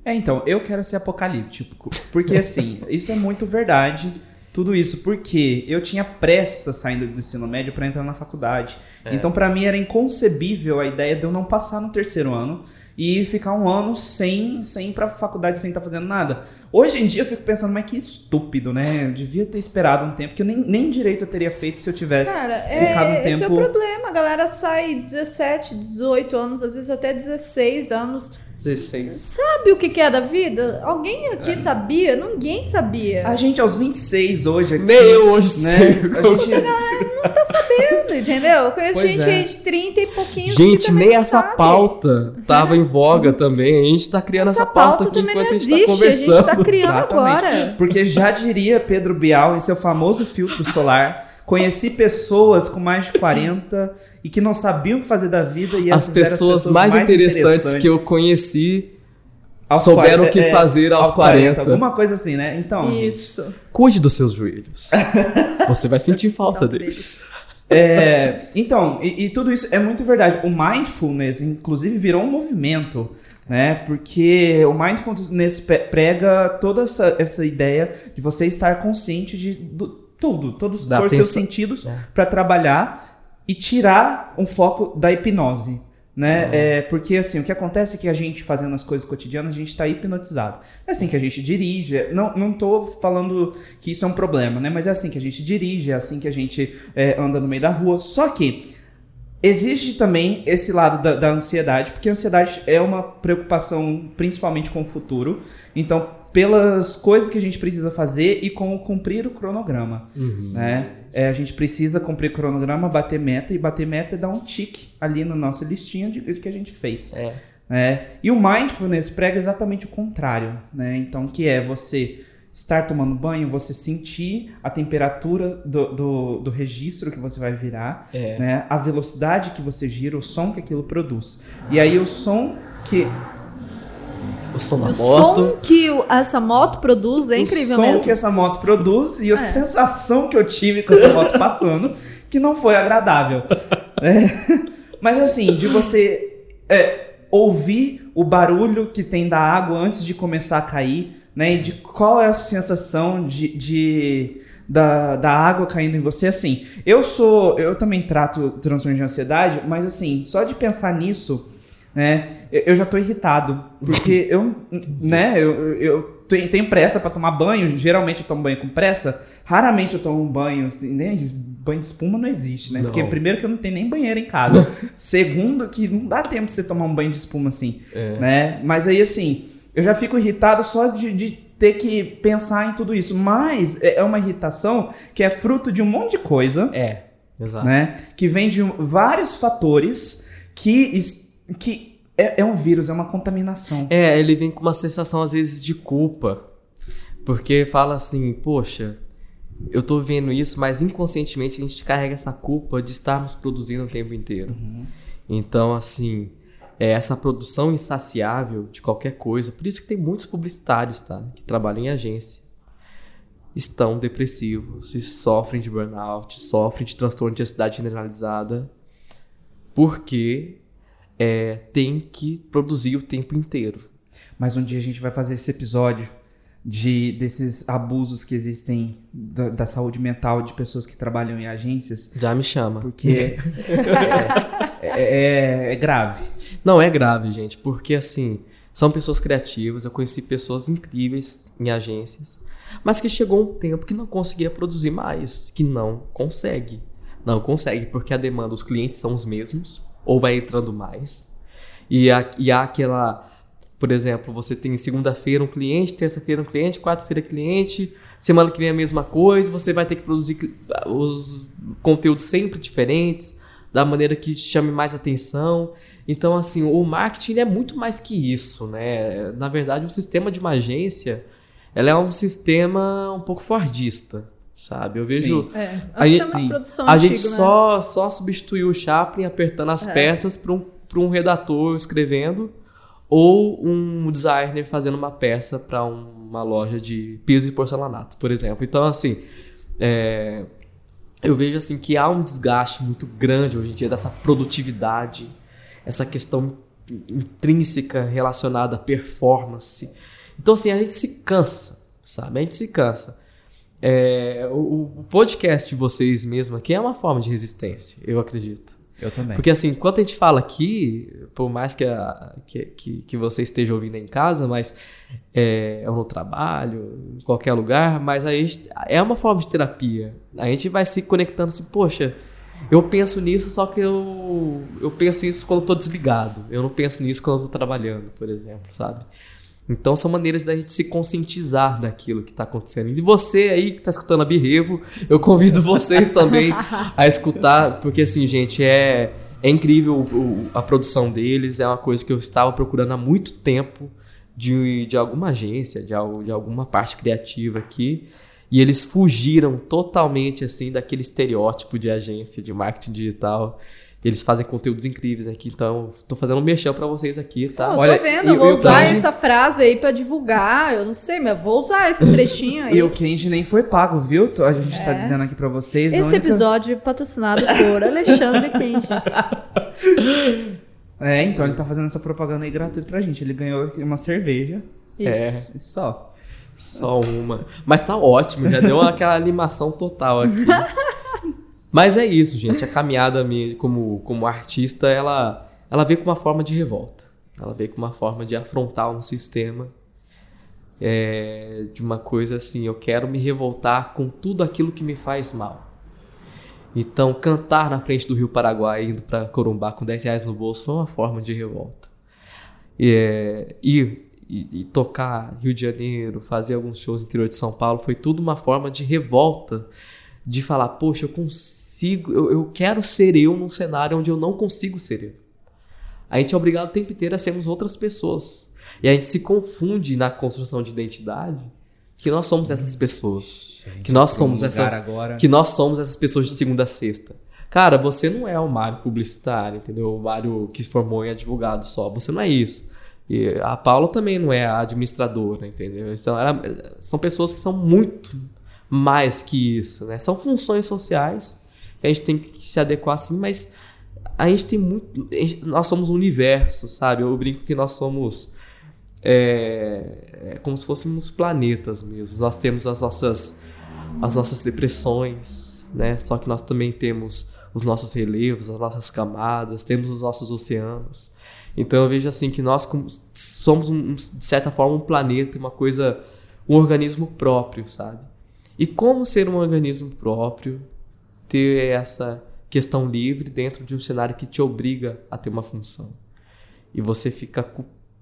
É, então, eu quero ser apocalíptico. Porque, assim, isso é muito verdade. Tudo isso, porque eu tinha pressa saindo do ensino médio para entrar na faculdade. Então, para mim, era inconcebível a ideia de eu não passar no terceiro ano e ficar um ano sem, sem ir pra faculdade, sem estar fazendo nada. Hoje em dia, eu fico pensando, mas que estúpido, né? Eu devia ter esperado um tempo, que eu nem, nem direito eu teria feito se eu tivesse Cara, ficado um é, tempo. esse é o problema. A galera sai 17, 18 anos, às vezes até 16 anos. 16. Sabe o que é da vida? Alguém aqui sabia? Ninguém sabia. A gente aos 26 hoje aqui. Nem eu hoje né? sei. A gente, Não tá sabendo, entendeu? Eu conheço Pois gente é. aí de 30 e pouquinhos Gente, nem não essa sabe. pauta tava em voga também. A gente tá criando essa, Essa pauta aqui também enquanto não a gente tá existe, a conversando. gente tá criando Exatamente. agora. Porque já diria Pedro Bial em seu famoso filtro solar. Conheci pessoas com mais de 40 e que não sabiam o que fazer da vida e As essas eram pessoas, mais, interessantes, que eu conheci aos souberam 40, o que fazer aos 40. Alguma coisa assim, né? Então, Isso. Cuide dos seus joelhos. Você vai sentir falta deles. É, então, e, e tudo isso é muito verdade. O mindfulness, inclusive, virou um movimento, né? Porque o mindfulness prega toda essa, essa ideia de você estar consciente de do- tudo, todos Da os seus sentidos É. para trabalhar e tirar um foco da hipnose. Né? É, porque assim, o que acontece é que a gente fazendo as coisas cotidianas, a gente está hipnotizado. É assim que a gente dirige. é- Não, não tô falando que isso é um problema, né? Mas é assim que a gente dirige, é assim que a gente é, anda no meio da rua. Só que existe também esse lado da, da ansiedade, porque a ansiedade é uma preocupação principalmente com o futuro. Então, pelas coisas que a gente precisa fazer e com cumprir o cronograma. Né? É, a gente precisa cumprir o cronograma, bater meta, e bater meta é dar um tique ali na nossa listinha de, de que a gente fez. É. né? E o mindfulness prega exatamente o contrário, né? Então, que é você estar tomando banho, você sentir a temperatura do, do, do registro que você vai virar, É. né? A velocidade que você gira, o som que aquilo produz. E aí o som que O som da O moto. som que o- essa moto produz é incrível o som mesmo. que essa moto produz e a É. sensação que eu tive com essa moto passando, que não foi agradável. É. Mas assim, de você é, ouvir o barulho que tem da água antes de começar a cair, né? E de qual é a sensação de, de- da, da água caindo em você, assim. Eu sou. Eu também trato transtorno de ansiedade, mas assim, só de pensar nisso. Né? Eu já tô irritado, porque eu, né, eu, eu tenho pressa pra tomar banho, geralmente eu tomo banho com pressa, raramente eu tomo um banho assim, né, banho de espuma não existe, né? Não. Porque primeiro que eu não tenho nem banheiro em casa, segundo que não dá tempo de você tomar um banho de espuma assim, É. né? Mas aí assim, eu já fico irritado só de, de ter que pensar em tudo isso, mas é é uma irritação que é fruto de um monte de coisa, É, exato. né? Que vem de vários fatores que, que é, é um vírus, é uma contaminação. É, ele vem com uma sensação às vezes de culpa. Porque fala assim, poxa, eu tô vendo isso, mas inconscientemente a gente carrega essa culpa de estarmos produzindo o tempo inteiro. Então, assim, é essa produção insaciável de qualquer coisa. Por isso que tem muitos publicitários, tá? Que trabalham em agência. Estão depressivos, sofrem de burnout, sofrem de transtorno de ansiedade generalizada. Porque é, tem que produzir o tempo inteiro. Mas um dia a gente vai fazer esse episódio de desses abusos que existem da, da saúde mental de pessoas que trabalham em agências, Já me chama. porque é, é- é grave. Não é grave, gente, porque assim, são pessoas criativas, eu conheci pessoas incríveis em agências, mas que chegou um tempo que não conseguia produzir mais, que não consegue. Não consegue, porque a demanda, os clientes são os mesmos, ou vai entrando mais. E, há- e há aquela, por exemplo, você tem segunda-feira um cliente, terça-feira um cliente, quarta-feira cliente, semana que vem a mesma coisa, você vai ter que produzir os conteúdos sempre diferentes, da maneira que chame mais atenção. Então, assim, o marketing é muito mais que isso, né? Na verdade, o sistema de uma agência, ela é um sistema um pouco fordista, sabe? Eu vejo... É, é A gente- A antigo, gente né? só, só substituiu o Chaplin apertando as É. peças para um, pra um redator escrevendo ou um designer fazendo uma peça para uma loja de piso e porcelanato, por exemplo. Então, assim, é, eu vejo assim que há um desgaste muito grande hoje em dia dessa produtividade, essa questão intrínseca relacionada à performance. Então, assim, a gente se cansa, sabe? A gente se cansa. É, o, o podcast de vocês mesmo aqui é uma forma de resistência, eu acredito. Eu também. Porque assim, enquanto a gente fala aqui, por mais que, a, que, que, que você esteja ouvindo em casa, mas é, ou no trabalho, em qualquer lugar, mas a gente, é uma forma de terapia. A gente vai se conectando assim, poxa, eu penso nisso, só que eu, eu penso isso quando eu tô desligado. Eu não penso nisso quando eu tô trabalhando, por exemplo, sabe? Então são maneiras da gente se conscientizar daquilo que está acontecendo. E você aí que está escutando a Birrevo, eu convido vocês também a escutar, porque assim, gente, é, é incrível o- a produção deles, é uma coisa que eu estava procurando há muito tempo de, de alguma agência, de, de alguma parte criativa aqui. E eles fugiram totalmente assim daquele estereótipo de agência de marketing digital. Eles fazem conteúdos incríveis aqui, então tô fazendo um merchan pra vocês aqui, tá? Pô, Olha, tô vendo, eu vou usar Kenji- essa frase aí pra divulgar. Eu não sei, mas vou usar esse trechinho aí. E o Kenji nem foi pago, viu? A gente tá dizendo aqui pra vocês. É. Esse única- episódio é patrocinado por Alexandre Kenji. É, então ele tá fazendo essa propaganda aí gratuita pra gente. Ele ganhou uma cerveja. Isso. É. E só. Só uma. Mas tá ótimo, já deu aquela animação total aqui. Mas é isso, gente. A caminhada minha como, como artista, ela, ela veio com uma forma de revolta. Ela veio com uma forma de afrontar um sistema. é, de uma coisa assim, eu quero me revoltar com tudo aquilo que me faz mal. Então, cantar na frente do Rio Paraguai, indo pra Corumbá com 10 reais no bolso, foi uma forma de revolta. E, é, e, e tocar Rio de Janeiro, fazer alguns shows no interior de São Paulo, foi tudo uma forma de revolta, de falar, poxa, eu consigo, eu, eu quero ser eu num cenário onde eu não consigo ser eu. A gente é obrigado o tempo inteiro a sermos outras pessoas. E a gente se confunde na construção de identidade que nós somos essas pessoas. Que nós somos essa agora. que nós somos essas pessoas de segunda a sexta. Cara, você não é o Mário publicitário, entendeu? O Mário que se formou em advogado só. Você não é isso. E a Paula também não é a administradora, entendeu? Então, ela- são pessoas que são muito mais que isso, né? São funções sociais que a gente tem que se adequar assim, mas a gente tem muito. gente- nós somos um universo, sabe? Eu brinco que nós somos. É, é como se fôssemos planetas mesmo. Nós temos as nossas, as nossas depressões, né? Só que nós também temos os nossos relevos, as nossas camadas, temos os nossos oceanos. Então eu vejo assim que nós somos, um- de certa forma, um planeta, uma coisa, um organismo próprio, sabe? E como ser um organismo próprio, ter essa questão livre dentro de um cenário que te obriga a ter uma função. E você fica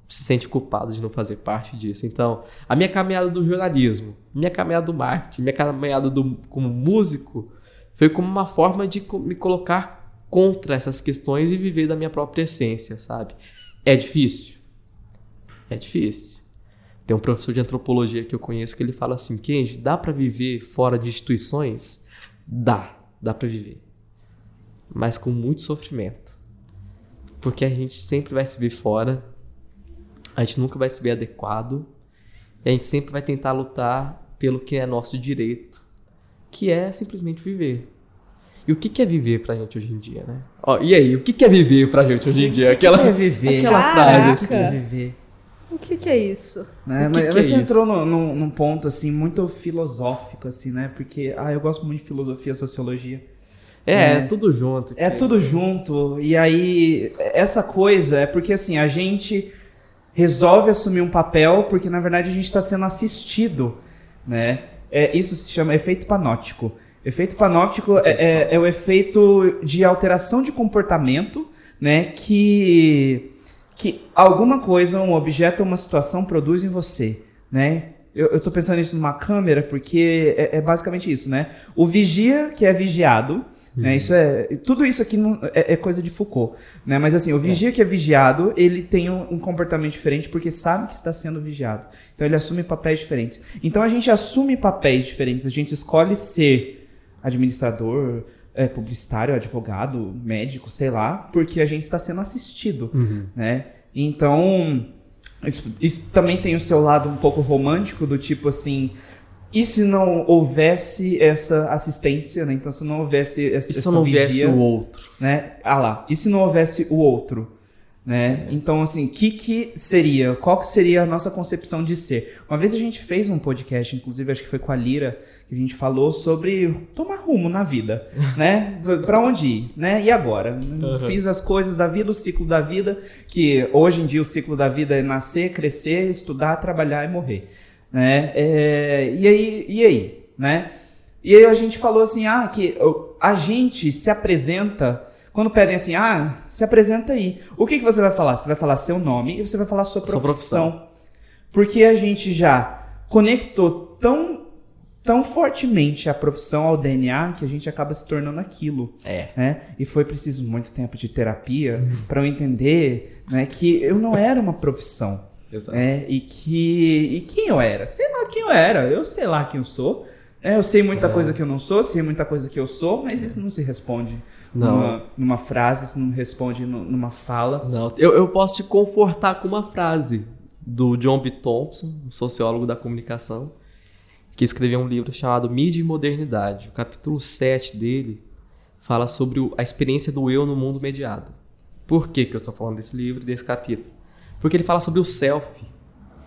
se sente culpado de não fazer parte disso. Então, a minha caminhada do jornalismo, minha caminhada do marketing, minha caminhada do, como músico, foi como uma forma de me colocar contra essas questões e viver da minha própria essência, sabe? É difícil. É difícil. Tem um professor de antropologia que eu conheço que ele fala assim: Kenji, dá pra viver fora de instituições? Dá, dá pra viver. Mas com muito sofrimento. Porque a gente sempre vai se ver fora, a gente nunca vai se ver adequado, e a gente sempre vai tentar lutar pelo que é nosso direito, que é simplesmente viver. E o que que é viver pra gente hoje em dia, né? Ó, e aí, o que que é viver pra gente hoje em dia? Aquela, que é viver? aquela Caraca. frase assim. que é viver? O que, que é isso? Né? Que Mas que é você isso? entrou no- no- num ponto assim muito filosófico assim, né? Porque ah, eu gosto muito de filosofia, sociologia. É, É. é tudo junto. É tudo junto. E aí essa coisa é porque assim, a gente resolve assumir um papel porque na verdade a gente está sendo assistido, né? É, isso se chama efeito panóptico. Efeito panóptico é, é- é o efeito de alteração de comportamento, né? Que que alguma coisa, um objeto ou uma situação produz em você, né? Eu, eu tô pensando isso numa câmera porque é, é basicamente isso, né? O vigia que é vigiado, né? Isso é tudo isso aqui não- é, é coisa de Foucault, né? Mas assim, o vigia que é vigiado, ele tem um, um comportamento diferente porque sabe que está sendo vigiado. Então ele assume papéis diferentes. Então a gente assume papéis diferentes. A gente escolhe ser administrador, é, publicitário, advogado, médico, sei lá, porque a gente está sendo assistido, né? Então, isso, isso também tem o seu lado um pouco romântico, do tipo assim, e se não houvesse essa assistência, né? Então, se não houvesse essa, E se essa não vigia, o outro? né? Ah lá, e se não houvesse o outro? Né? Então, assim, o que, que seria? Qual que seria a nossa concepção de ser? Uma vez a gente fez um podcast, inclusive acho que foi com a Lira, que a gente falou sobre tomar rumo na vida, né? Pra onde ir, né? E agora? Fiz as coisas da vida, o ciclo da vida, que hoje em dia o ciclo da vida é nascer, crescer, estudar, trabalhar e morrer, né? É, e aí, e aí, né? E aí a gente falou assim, ah, que a gente se apresenta quando pedem assim, ah, se apresenta aí. O que, que você vai falar? Você vai falar seu nome e você vai falar sua Sua profissão. Porque a gente já conectou tão, tão fortemente a profissão ao DNA que a gente acaba se tornando aquilo. É. Né? E foi preciso muito tempo de terapia para eu entender né, que eu não era uma profissão. Exato. É, e que. E quem eu era? Sei lá quem eu era. Eu sei lá quem eu sou. É, eu sei muita coisa que eu não sou, sei muita coisa que eu sou, mas isso não se responde. Numa, numa frase, isso não responde nu- numa fala. Não, eu, eu posso te confortar com uma frase do John B. Thompson, um sociólogo da comunicação, que escreveu um livro chamado Mídia e Modernidade. O capítulo 7 dele fala sobre a experiência do eu no mundo mediado. Por que, que eu estou falando desse livro e desse capítulo? Porque ele fala sobre o self,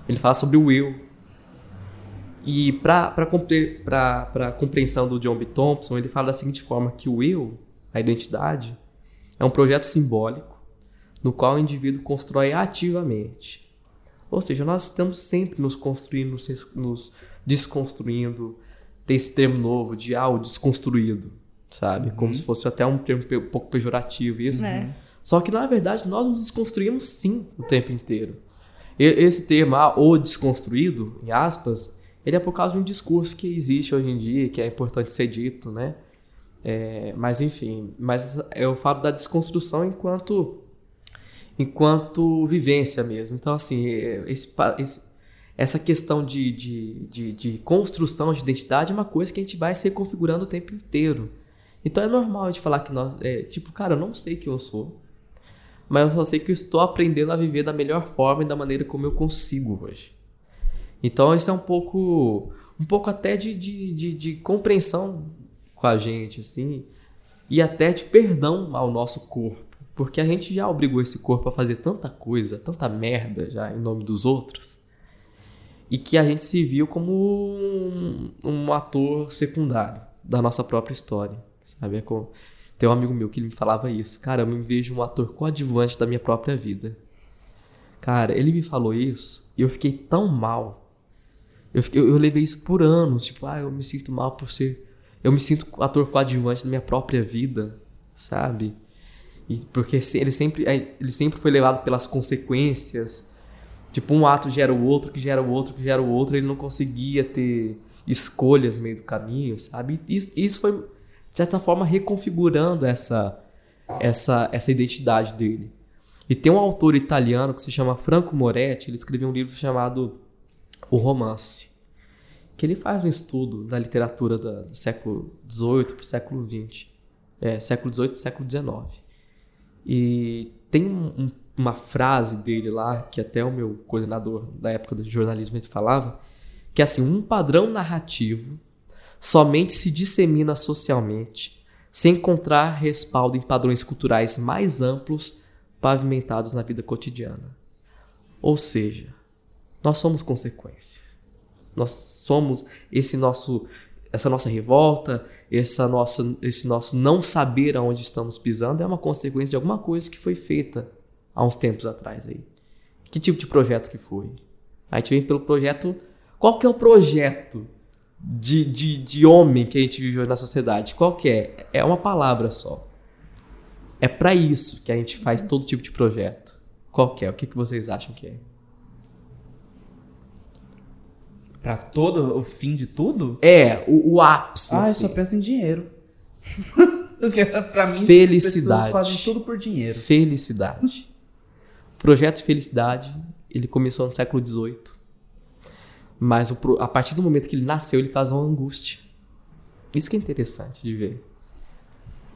ele fala sobre o eu. E para a compreensão do John B. Thompson, ele fala da seguinte forma, que o eu, a identidade, é um projeto simbólico no qual o indivíduo constrói ativamente. Ou seja, nós estamos sempre nos construindo, nos, desconstruindo. Tem esse termo novo de ah, o desconstruído, sabe? Como se fosse até um termo pe- um pouco pejorativo isso. É. Só que na verdade nós nos desconstruímos sim o tempo inteiro. E- Esse termo, ah, o desconstruído, em aspas, ele é por causa de um discurso que existe hoje em dia, que é importante ser dito, né? É, mas enfim, mas eu falo da desconstrução enquanto enquanto vivência mesmo. Então assim, é, esse, esse- essa questão de, de, de, de construção de identidade é uma coisa que a gente vai se configurando o tempo inteiro. Então é normal a gente falar que nós, é, tipo, cara, eu não sei quem eu sou, mas eu só sei que eu estou aprendendo a viver da melhor forma e da maneira como eu consigo hoje. Então isso é um pouco, um pouco até de, de, de, de compreensão com a gente, assim, e até de perdão ao nosso corpo. Porque a gente já obrigou esse corpo a fazer tanta coisa, tanta merda já em nome dos outros, e que a gente se viu como um, um ator secundário da nossa própria história, sabe? É como- Tem um amigo meu que me falava isso, cara, eu me vejo um ator coadjuvante da minha própria vida. Cara, ele me falou isso e eu fiquei tão mal. Eu, fiquei- eu, eu levei isso por anos. Tipo, ah, eu me sinto mal por ser. Eu me sinto ator coadjuvante da minha própria vida, sabe? E porque ele sempre, ele sempre foi levado pelas consequências. Tipo, um ato gera o outro, que gera o outro, que gera o outro. Ele não conseguia ter escolhas no meio do caminho, sabe? Isso, isso foi, de certa forma, reconfigurando essa, essa, essa identidade dele. E tem um autor italiano que se chama Franco Moretti, ele escreveu um livro chamado O Romance, que ele faz um estudo da literatura da- do século XVIII para o século XX, é, século XVIII para século XIX. E tem um- uma frase dele lá, que até o meu coordenador da época do jornalismo ele falava, que é assim, um padrão narrativo somente se dissemina socialmente sem encontrar respaldo em padrões culturais mais amplos pavimentados na vida cotidiana. Ou seja, nós somos consequência. Nós somos esse nosso essa nossa revolta, essa nossa esse nosso não saber aonde estamos pisando é uma consequência de alguma coisa que foi feita há uns tempos atrás aí. Que tipo de projeto que foi? A gente vem pelo projeto. Qual que é o projeto de, de, de homem que a gente vive na sociedade? Qual que é? É uma palavra só. É pra isso que a gente faz todo tipo de projeto. Qual que é? O que, que vocês acham que é? Pra todo o fim de tudo? É, o, o ápice. Ah, eu assim. só penso em dinheiro. Pra mim, Felicidade. pessoas fazem tudo por dinheiro. Felicidade. O projeto de felicidade, ele começou no século XVIII. Mas o a partir do momento que ele nasceu, ele causou uma angústia. Isso que é interessante de ver.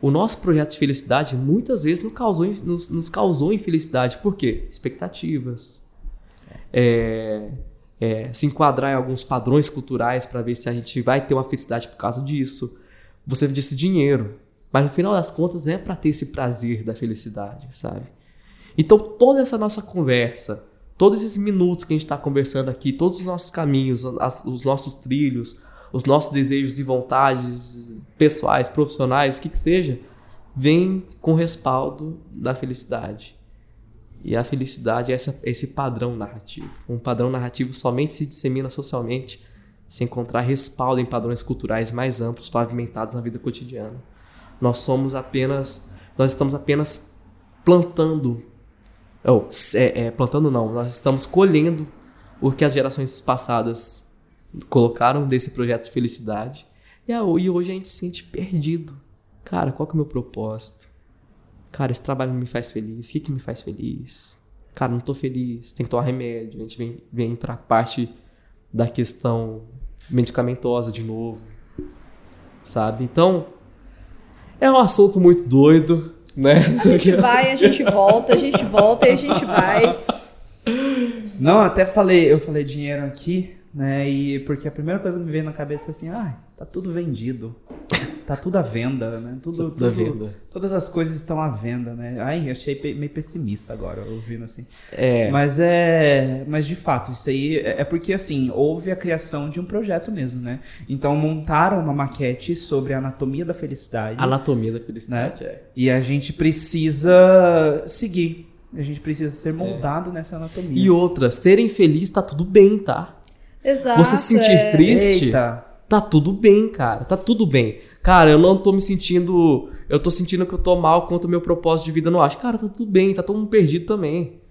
O nosso projeto de felicidade muitas vezes nos causou, nos, nos causou infelicidade. Por quê? Expectativas. É, é, se enquadrar em alguns padrões culturais para ver se a gente vai ter uma felicidade por causa disso. Você disse dinheiro. Mas no final das contas é para ter esse prazer da felicidade, sabe? Então toda essa nossa conversa, todos esses minutos que a gente está conversando aqui, todos os nossos caminhos, as- os nossos trilhos, os nossos desejos e vontades pessoais, profissionais, o que que seja, vem com respaldo da felicidade. E a felicidade é essa- esse padrão narrativo. Um padrão narrativo somente se dissemina socialmente se encontrar respaldo em padrões culturais mais amplos pavimentados na vida cotidiana. Nós somos apenas, nós estamos apenas plantando, ou é, é, plantando não, nós estamos colhendo o que as gerações passadas colocaram desse projeto de felicidade. E, a- e hoje a gente se sente perdido. Cara, qual que é o meu propósito? Cara, esse trabalho não me faz feliz. O que, que me faz feliz? Cara, não tô feliz. Tem que tomar remédio. A gente vem, vem entrar parte da questão medicamentosa de novo. Sabe? Então, é um assunto muito doido, né? A gente vai, a gente volta, a gente volta e a gente vai. Não, até falei, eu falei dinheiro aqui, né? E porque a primeira coisa que me veio na cabeça é assim, ah, tá tudo vendido. Tá tudo à venda, né? Tudo, Tudo à tudo- venda. Todas as coisas estão à venda, né? Ai, achei pe- meio pessimista agora, ouvindo assim. É. Mas é. Mas de fato, isso aí é é porque assim, houve a criação de um projeto mesmo, né? Então montaram uma maquete sobre a anatomia da felicidade. Anatomia da felicidade, é. E a gente precisa seguir. A gente precisa ser moldado nessa anatomia. E outra, ser infeliz tá tudo bem, tá? Exato. Você se sentir é. triste, Eita. Tá tudo bem, cara. Tá tudo bem. Cara, eu não tô me sentindo. Eu tô sentindo que eu tô mal quanto ao meu propósito de vida não acho. Cara, tá tudo bem, tá todo mundo perdido também.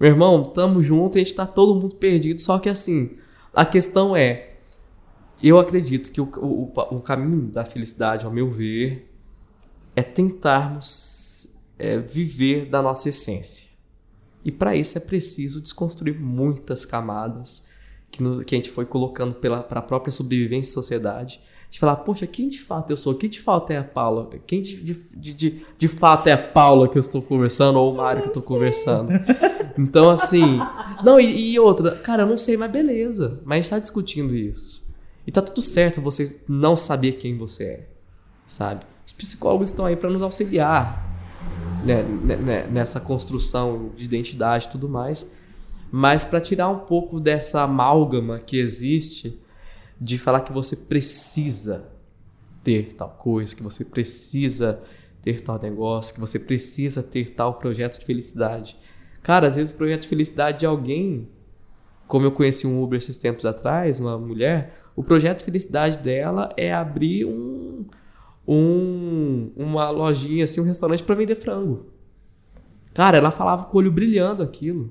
Meu irmão, tamo junto, a gente tá todo mundo perdido. Só que assim, a questão é. Eu acredito que o, o, o caminho da felicidade, ao meu ver, é tentarmos é, viver da nossa essência. E para isso é preciso desconstruir muitas camadas que, no- que a gente foi colocando para a própria sobrevivência em sociedade. De falar, poxa, quem de fato eu sou? Quem de fato é a Paula? Quem de, de, de, de, de fato é a Paula que eu estou conversando ou o Mário que eu estou conversando? Então, assim. Não, e, e outra, cara, eu não sei, mas beleza. Mas a gente tá discutindo isso. E tá tudo certo você não saber quem você é. Sabe? Os psicólogos estão aí para nos auxiliar né, né, né, nessa construção de identidade e tudo mais. Mas para tirar um pouco dessa amálgama que existe de falar que você precisa ter tal coisa, que você precisa ter tal negócio, que você precisa ter tal projeto de felicidade. Cara, às vezes o projeto de felicidade de alguém, como eu conheci um Uber esses tempos atrás, uma mulher, o projeto de felicidade dela é abrir um, um uma lojinha, assim, um restaurante para vender frango. Cara, ela falava com o olho brilhando aquilo.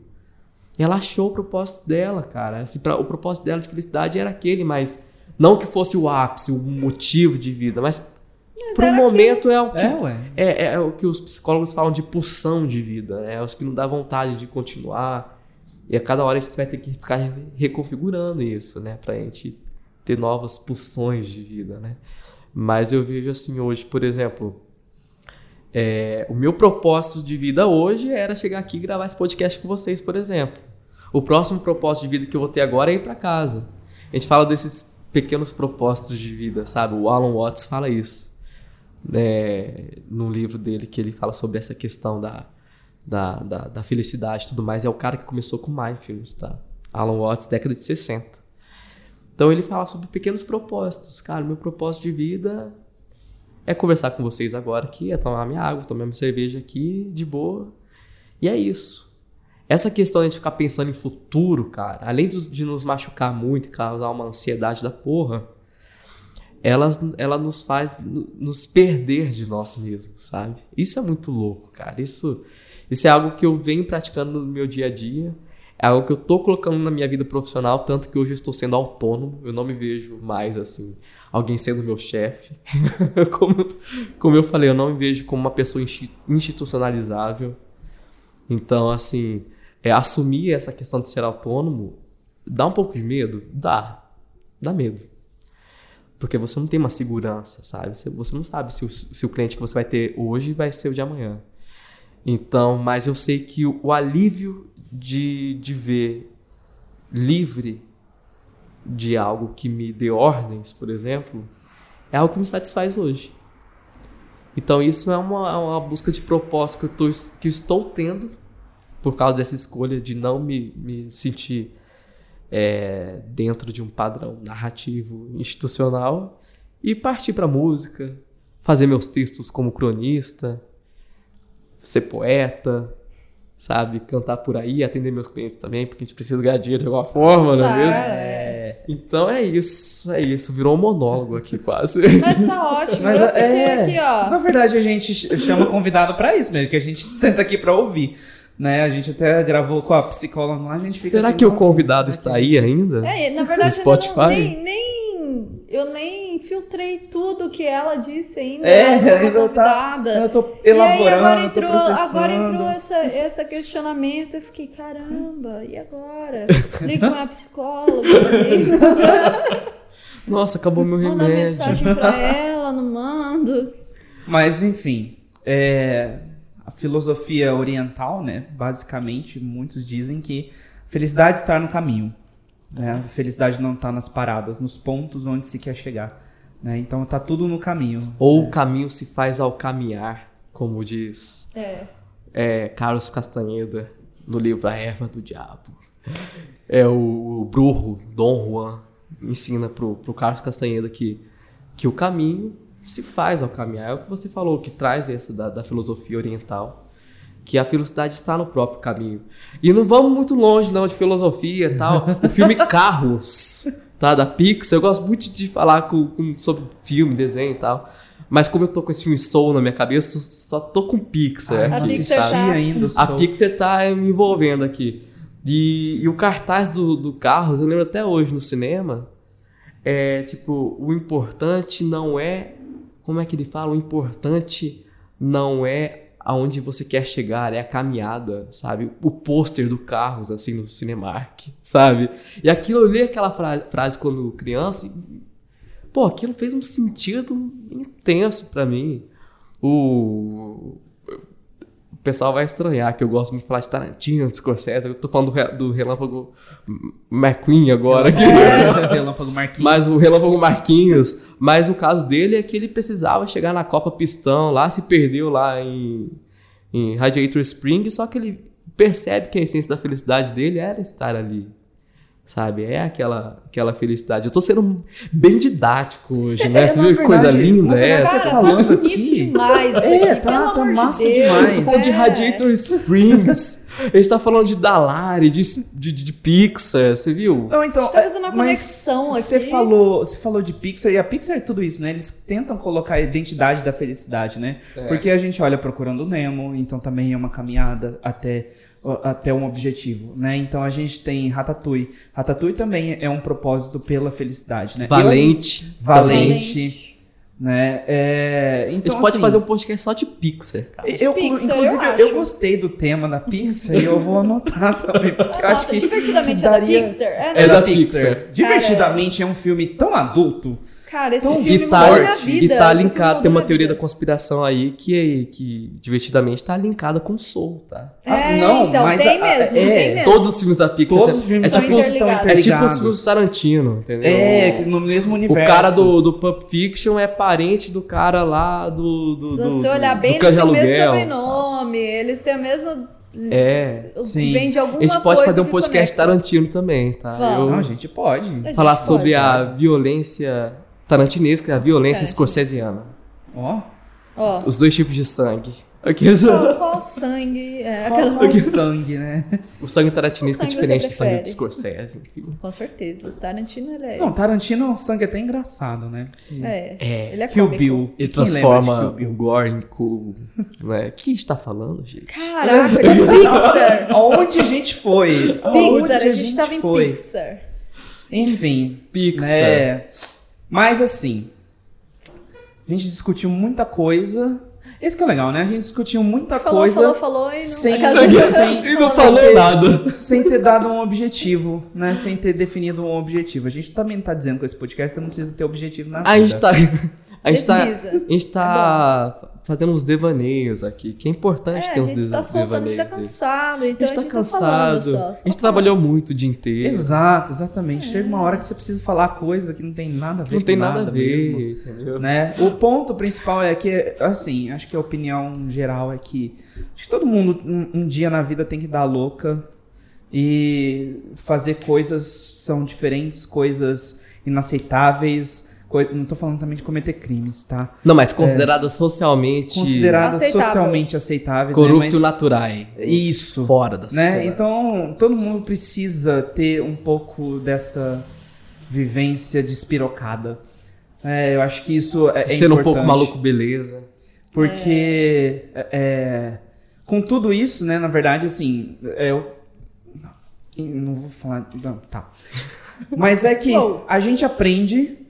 E ela achou o propósito dela, cara. Assim, pra, o propósito dela de felicidade era aquele, mas não que fosse o ápice, o motivo de vida, mas, Mas pro momento é o que É, ué. é, é o que os psicólogos falam de pulsão de vida, né? É os que não dá vontade de continuar. E a cada hora a gente vai ter que ficar re- reconfigurando isso, né? Pra gente ter novas pulsões de vida, né? Mas eu vejo assim hoje, por exemplo, é, o meu propósito de vida hoje era chegar aqui e gravar esse podcast com vocês, por exemplo. O próximo propósito de vida que eu vou ter agora é ir pra casa. A gente fala desses pequenos propósitos de vida, sabe? O Alan Watts fala isso no livro dele que ele fala sobre essa questão da, da, da, da felicidade e tudo mais. É o cara que começou com mindfulness, tá? Alan Watts, década de 60. Então ele fala sobre pequenos propósitos. Cara, meu propósito de vida é conversar com vocês agora aqui, é tomar minha água, tomar minha cerveja aqui, de boa. E é isso. Essa questão de gente ficar pensando em futuro, cara, além de nos machucar muito e causar uma ansiedade da porra, ela, ela nos faz no- nos perder de nós mesmos, sabe? Isso é muito louco, cara. Isso, isso é algo que eu venho praticando no meu dia a dia. É algo que eu tô colocando na minha vida profissional, tanto que hoje eu estou sendo autônomo. Eu não me vejo mais assim, alguém sendo meu chefe. como, como eu falei, eu não me vejo como uma pessoa insti- institucionalizável. Então, assim, é, assumir essa questão de ser autônomo dá um pouco de medo? Dá. Dá medo. Porque você não tem uma segurança, sabe? Você- não sabe se o, se o cliente que você vai ter hoje vai ser o de amanhã. Então, mas eu sei que o, o alívio de, de ver livre de algo que me dê ordens, por exemplo, é algo que me satisfaz hoje. Então, isso é uma, é uma busca de propósito que eu, tô, que eu estou tendo por causa dessa escolha de não me, me sentir é, dentro de um padrão narrativo institucional e partir para música, fazer meus textos como cronista, ser poeta, sabe, cantar por aí, atender meus clientes também, porque a gente precisa ganhar dinheiro de alguma forma, não é mesmo? É. Então é isso, é isso, virou um monólogo aqui quase. Mas tá ótimo. Mas eu fiquei é, aqui, ó. Na verdade, a gente ch- chama convidado pra isso mesmo, que a gente senta aqui pra ouvir. Né? A gente até gravou com a psicóloga lá, a gente fica Será assim, que o "Nossa, convidado será que está aí ainda? É, na verdade, No eu não, nem, nem, eu nem filtrei tudo que ela disse ainda. É, ainda tá- convidada. Eu tô E aí elaborando, agora entrou, agora entrou essa, esse questionamento. Eu fiquei, caramba, e agora? Ligo pra uma psicóloga, Nossa, acabou meu manda remédio. mensagem pra ela, não mando. Mas enfim, é, a filosofia oriental, né? Basicamente, muitos dizem que felicidade está no caminho. Né? A felicidade não está nas paradas, nos pontos onde se quer chegar. Né? Então tá tudo no caminho. Ou o caminho se faz ao caminhar, como diz É. é, Carlos Castaneda no livro A Erva do Diabo. É o, o Brujo, Dom Juan, ensina pro, pro Carlos Castaneda que, que o caminho se faz ao caminhar. É o que você falou, que traz essa da, da filosofia oriental. Que a felicidade está no próprio caminho. E não vamos muito longe, não, de filosofia e tal. O filme Carros, tá? Da Pixar. Eu gosto muito de falar com, com- sobre filme, desenho e tal. Mas como eu tô com esse filme Soul na minha cabeça, só tô com Pixar Ah, A aqui, Pixar assisti sabe? tá- ainda. A Pixar tá me envolvendo aqui. E, e o cartaz do, do Carros, eu lembro até hoje no cinema, é tipo, o importante não é. Como é que ele fala? O importante não é aonde você quer chegar, é a caminhada, sabe? O pôster do Carros, assim, no Cinemark, sabe? E aquilo, eu li aquela fra- frase quando criança e, pô, aquilo fez um sentido intenso pra mim. O pessoal vai estranhar que eu gosto muito de falar de Tarantino, de Scorsese. Eu tô falando do, do Relâmpago McQueen agora. aqui. É, Relâmpago Marquinhos. Mas o Relâmpago Marquinhos. Mas o caso dele é que ele precisava chegar na Copa Pistão, lá se perdeu lá em, em Radiator Spring, só que ele percebe que a essência da felicidade dele era estar ali. Sabe? É aquela, aquela felicidade. Eu tô sendo bem didático hoje, né? É, Você viu que coisa linda é essa? você Cara, falando tá bonito aqui- demais É, aqui, tá- tá de massa Deus. demais. Eu tô falando de É. Radiator Springs. A gente tá falando de Dalari, de, de, de Pixar, você viu? Não, então, A gente tá fazendo uma mas conexão Você aqui. falou, você falou de Pixar e a Pixar é tudo isso, né? Eles tentam colocar a identidade da felicidade, né? É. Porque a gente olha procurando Nemo, então também é uma caminhada até até um objetivo, né? Então a gente tem Ratatouille. Ratatouille também é um propósito pela felicidade, né? Valente. Eu- valente, Valente. né? É, A gente então pode assim, fazer um podcast só de Pixar, cara. eu, Pixar, inclusive, eu eu, gostei do tema da Pixar e eu vou anotar também, porque eu acho que divertidamente que é da daria- Pixar. É, É, né? É da, da Pixar. Pixar. Divertidamente é um filme tão adulto. Cara, esse Tão filme forte. mudou minha E vida. tá esse filme linkado, tem uma teoria vida. da conspiração aí que, que divertidamente tá linkada com Soul, tá? É, Ah, não, então, mas tem a- mesmo, é, tem mesmo. Todos os filmes da Pixar. Todos os filmes é da tipo, estão é tipo os filmes do Tarantino, entendeu? É, no mesmo O universo. cara do, do Pulp Fiction é parente do cara lá do. do Se do, você olhar bem, do eles têm o mesmo sobrenome, eles têm o mesmo. sabe? É. Sim. Vem de alguma A gente pode coisa fazer um podcast conecta. Tarantino também, tá? Vamos. Eu Não, a gente pode. A gente falar pode. sobre a violência tarantinesca, a violência Tarantino. scorsesiana. Ó. Ó, Os dois tipos de sangue. Aqueles- qual, qual sangue? É, Qual aquela... o sangue, né? O sangue tarantinesco é sangue diferente do sangue do? Scorsese, enfim. Com certeza. O Tarantino, ele é. Não, Tarantino, o sangue é até engraçado, né? é, É. Ele é Kill cômico. Bill. Ele Quem transforma o gore em cool. Né? O que a gente tá falando, gente? Caraca, de Pixar. Aonde a gente foi? Pixar, a gente tava em? Pixar. Enfim. Pixar. Né? Mas assim, a gente discutiu muita coisa. Esse que é legal, né? A gente discutiu muita Falou, coisa. falou, falou e não. sem- sem- E não falou ter- nada. Sem ter dado um objetivo, né? Sem ter definido um objetivo. A gente também não tá dizendo com esse podcast, você não precisa ter objetivo na vida. A gente tá. A gente tá, a gente tá fazendo uns devaneios aqui, que é importante É, ter a uns gente des- tá soltando, a gente tá devaneios. cansado, então a gente tá falando cansado. só. só a gente falando. trabalhou muito o dia inteiro. Exato, exatamente. Chega uma hora que você precisa falar coisa que não tem nada a ver Não com tem nada a mesmo. ver, entendeu? né? O ponto principal é que, assim, acho que a opinião geral é que acho que todo mundo um, um dia na vida tem que dar louca e fazer coisas são diferentes, coisas inaceitáveis. Não tô falando também de cometer crimes, tá? Não, mas considerada socialmente Consideradas Aceitável. socialmente aceitáveis, corrupto né? Mas, naturais. Isso. Fora da sociedade. né? Então, todo mundo precisa ter um pouco dessa vivência despirocada. É, eu acho que isso é, é Ser um pouco maluco, beleza. Porque é, é, com tudo isso, né, na verdade, assim, é, eu não vou falar, não, tá. Mas é que a gente aprende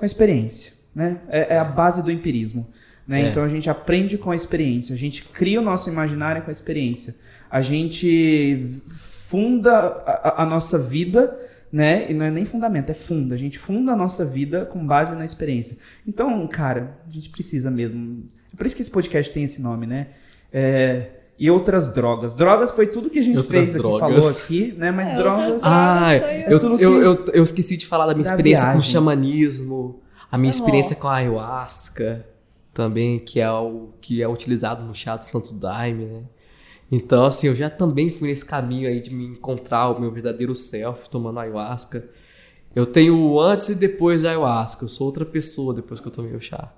com a experiência, né? É, é a base do empirismo, né? É. Então a gente aprende com a experiência, a gente cria o nosso imaginário com a experiência. A gente funda a, a- a nossa vida, né? E não é nem fundamento, é funda. A gente funda a nossa vida com base na experiência. Então, cara, a gente precisa mesmo. É por isso que esse podcast tem esse nome, né? É, e outras drogas. Drogas foi tudo que a gente Outras fez aqui, drogas. falou aqui, né? Mas É, drogas. Ah, foi eu, tudo eu, que- eu, eu esqueci de falar da minha Da experiência com o viagem. xamanismo, a minha Tá bom. experiência com a ayahuasca também, que é o que é utilizado no chá do Santo Daime, né? Então, assim, eu já também fui nesse caminho aí de me encontrar o meu verdadeiro self tomando ayahuasca. Eu tenho o antes e depois da ayahuasca. Eu sou outra pessoa depois que eu tomei o chá.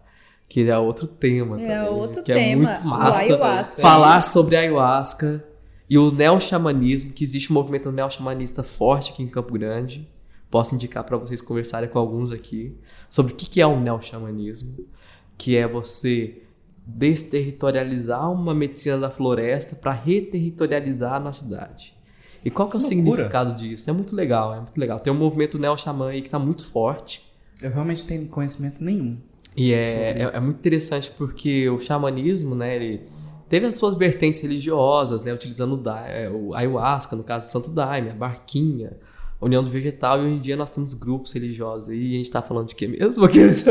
Que é outro tema É também. outro que é tema, muito o massa. ayahuasca. Falar sobre ayahuasca e o neo-xamanismo, que existe um movimento neo-xamanista forte aqui em Campo Grande. Posso indicar para vocês conversarem com alguns aqui sobre o que é o neo-xamanismo, que é você desterritorializar uma medicina da floresta para reterritorializar na cidade. E qual que é o Loucura. significado disso? É muito legal, é muito legal. Tem um movimento neo-xamã aí que tá muito forte. Eu realmente tenho conhecimento nenhum. E é, é, é muito interessante porque o xamanismo, né, ele teve as suas vertentes religiosas, né, utilizando o, da, é, o ayahuasca, no caso do Santo Daime, a barquinha, a união do vegetal, e hoje em dia nós temos grupos religiosos aí, e a gente tá falando de quê mesmo? Aqueles... De...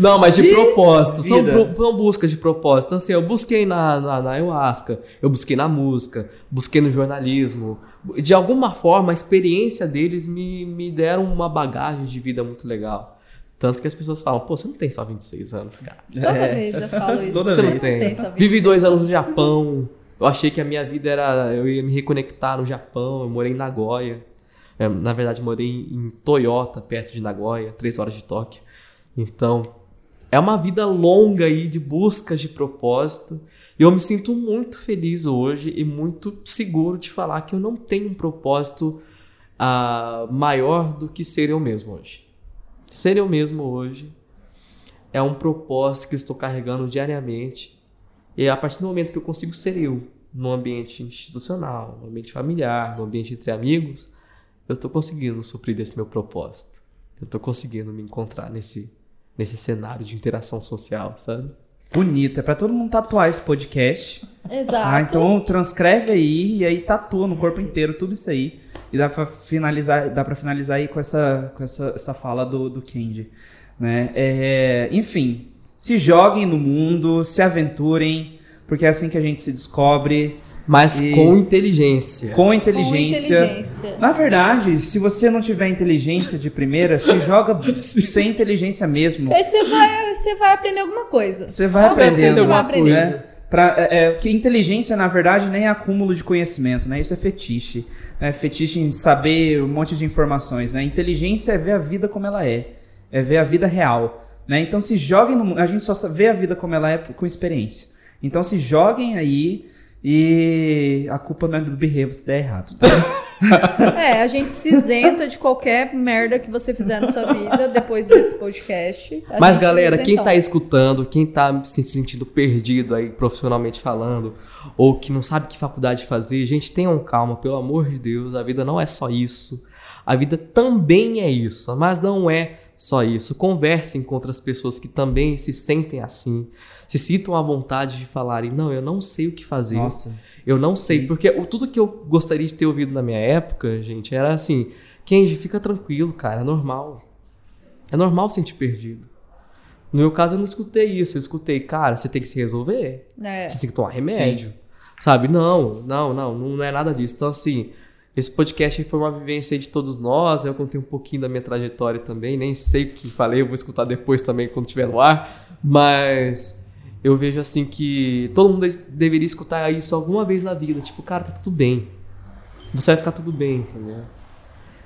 Não, mas de, De propósito, são, pro- são buscas de propósito. Então, assim, eu busquei na, na, na ayahuasca, eu busquei na música, busquei no jornalismo. De alguma forma, a experiência deles me, me deram uma bagagem de vida muito legal. Tanto que as pessoas falam, pô, você não tem só 26 anos, cara. Toda É. vez eu falo isso. Toda Você não vez. tem. só Vivi dois anos no Japão. Eu achei que a minha vida era. Eu ia me reconectar no Japão. Eu morei em Nagoya. É, na verdade, morei em Toyota, perto de Nagoya, três horas de Tóquio. Então, é uma vida longa aí de buscas de propósito E eu me sinto muito feliz hoje e muito seguro de falar que eu não tenho um propósito ah, maior do que ser eu mesmo hoje. Ser eu mesmo hoje é um propósito que eu estou carregando diariamente. E a partir do momento que eu consigo ser eu, no ambiente institucional, no ambiente familiar, no ambiente entre amigos, eu estou conseguindo suprir desse meu propósito. Eu estou conseguindo me encontrar nesse, nesse cenário de interação social, sabe? Bonito. É pra todo mundo tatuar esse podcast. Exato. Ah, então transcreve aí e aí tatua no corpo inteiro tudo isso aí. E dá pra finalizar, dá pra finalizar aí com essa, com essa, essa fala do, do Kendi. Né? É, enfim, se joguem no mundo, se aventurem, porque é assim que a gente se descobre. Mas E- com inteligência. Com Com inteligência. Na verdade, se você não tiver inteligência de primeira, se joga sem inteligência mesmo. Aí você vai, você vai aprender alguma coisa. Você vai Alguma aprendendo. coisa você vai aprender. né? Pra, é, é, que inteligência, na verdade, nem é acúmulo de conhecimento, né? Isso é fetiche. É fetiche em saber um monte de informações, né? Inteligência é ver a vida como ela é. É ver a vida real, né? Então se joguem no. A gente só vê a vida como ela é com experiência. Então se joguem aí e a culpa não é do berrevo se der errado. tá? É, a gente se isenta de qualquer merda que você fizer na sua vida depois desse podcast. A Mas galera, quem tá escutando, quem tá se sentindo perdido aí profissionalmente falando, ou que não sabe que faculdade fazer, gente, tenham calma, pelo amor de Deus, a vida não é só isso. A vida também é isso, mas não é só isso. Conversem com outras pessoas que também se sentem assim, se sintam à vontade de falarem, não, eu não sei o que fazer. Nossa. Eu não sei, porque o- tudo que eu gostaria de ter ouvido na minha época, gente, era assim: Kenji, fica tranquilo, cara, é normal. É normal sentir perdido. No meu caso, eu não escutei isso. Eu escutei, cara, você tem que se resolver. É. Você tem que tomar remédio. Sabe? Não, não, não, não é nada disso. Então, assim, esse podcast foi uma vivência de todos nós. Eu contei um pouquinho da minha trajetória também. Nem sei o que falei, eu vou escutar depois também quando estiver no ar. Mas eu vejo assim que todo mundo de- deveria escutar isso alguma vez na vida. Tipo, cara, tá tudo bem. Você vai ficar tudo bem, entendeu?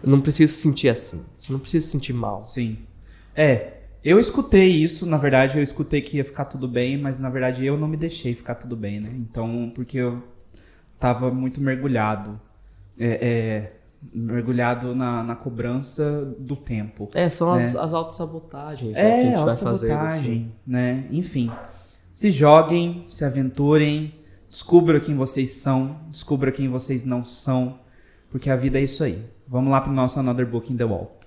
Não precisa se sentir assim. Você não precisa se sentir mal. Sim. É, eu escutei isso, na verdade, eu escutei que ia ficar tudo bem, mas na verdade eu não me deixei ficar tudo bem, né? Então, porque eu tava muito mergulhado. É, é, mergulhado na, na cobrança do tempo. É, são as, É. as autossabotagens né, que a É, gente vai autossabotagem, Assim. né? Enfim, se joguem, se aventurem, descubra quem vocês são, descubra quem vocês não são, porque a vida é isso aí. Vamos lá pro nosso Another Book in the Wall.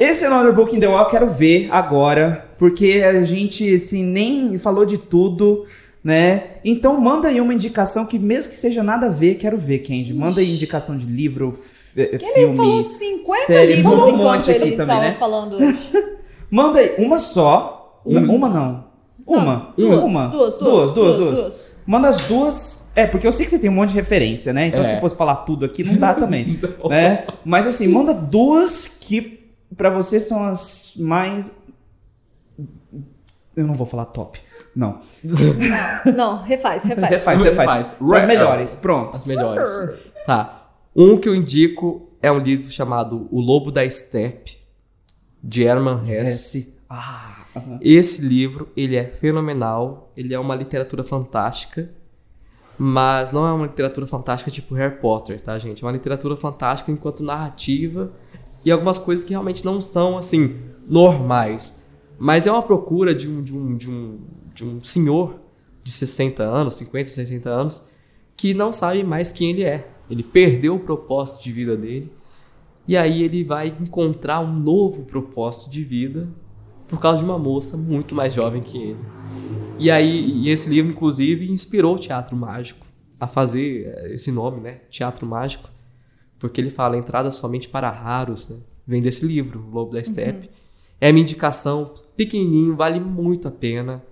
Esse Another Book in the Wall eu quero ver agora, porque a gente assim, nem falou de tudo, né? Então manda aí uma indicação que mesmo que seja nada a ver, quero ver, Kendi. Manda aí indicação de livro, f- Ele filme, falou 50 série, livros um monte aqui ele também, tava né? falando hoje. Manda aí, uma só. Uma, uma não. Uma. duas, uma. duas, duas, duas, duas, duas, duas. Manda as duas. É, porque eu sei que você tem um monte de referência, né? Então É. se fosse falar tudo aqui, não dá também. né? Mas assim, manda duas que pra você são as mais. Eu não vou falar top. Não. Não, refaz, refaz. Refaz, refaz. Refaz. São as melhores. Pronto. As melhores. Tá. Um que eu indico é um livro chamado O Lobo da Steppe, de Herman Hesse. Esse. Ah. aham. Esse livro, ele é fenomenal, ele é uma literatura fantástica, mas não é uma literatura fantástica tipo Harry Potter, tá, gente? É uma literatura fantástica enquanto narrativa e algumas coisas que realmente não são, assim, normais. Mas é uma procura de um, de um, de um, de um senhor de 60 anos, 50, 60 anos, que não sabe mais quem ele é. Ele perdeu o propósito de vida dele. E aí ele vai encontrar um novo propósito de vida por causa de uma moça muito mais jovem que ele. E aí, e esse livro, inclusive, inspirou o teatro mágico a fazer eh, esse nome, né? Teatro mágico. Porque ele fala entrada somente para raros, né? Vem desse livro, O Lobo da Steppe. É minha indicação, pequenininho, vale muito a pena.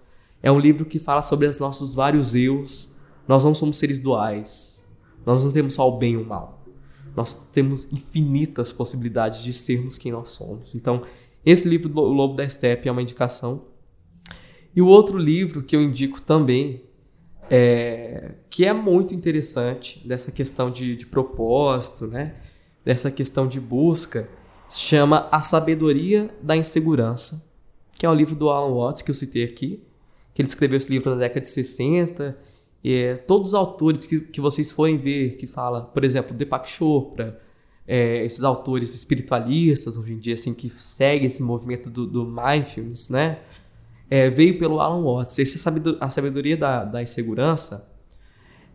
É um livro que fala sobre os nossos vários eus. Nós não somos seres duais. Nós não temos só o bem e o mal. Nós temos infinitas possibilidades de sermos quem nós somos. Então, esse livro do Lobo da Steppe é uma indicação. E o outro livro que eu indico também, é, que é muito interessante dessa questão de, de propósito, né? dessa questão de busca, chama A Sabedoria da Insegurança, que é o livro do Alan Watts que eu citei aqui, que ele escreveu esse livro na década de 60. E é, todos os autores que, que vocês forem ver, que fala, por exemplo, Deepak Chopra, é, esses autores espiritualistas hoje em dia, assim, que seguem esse movimento do, do mindfulness, né? É, veio pelo Alan Watts. Essa sabedoria, a sabedoria da, da insegurança,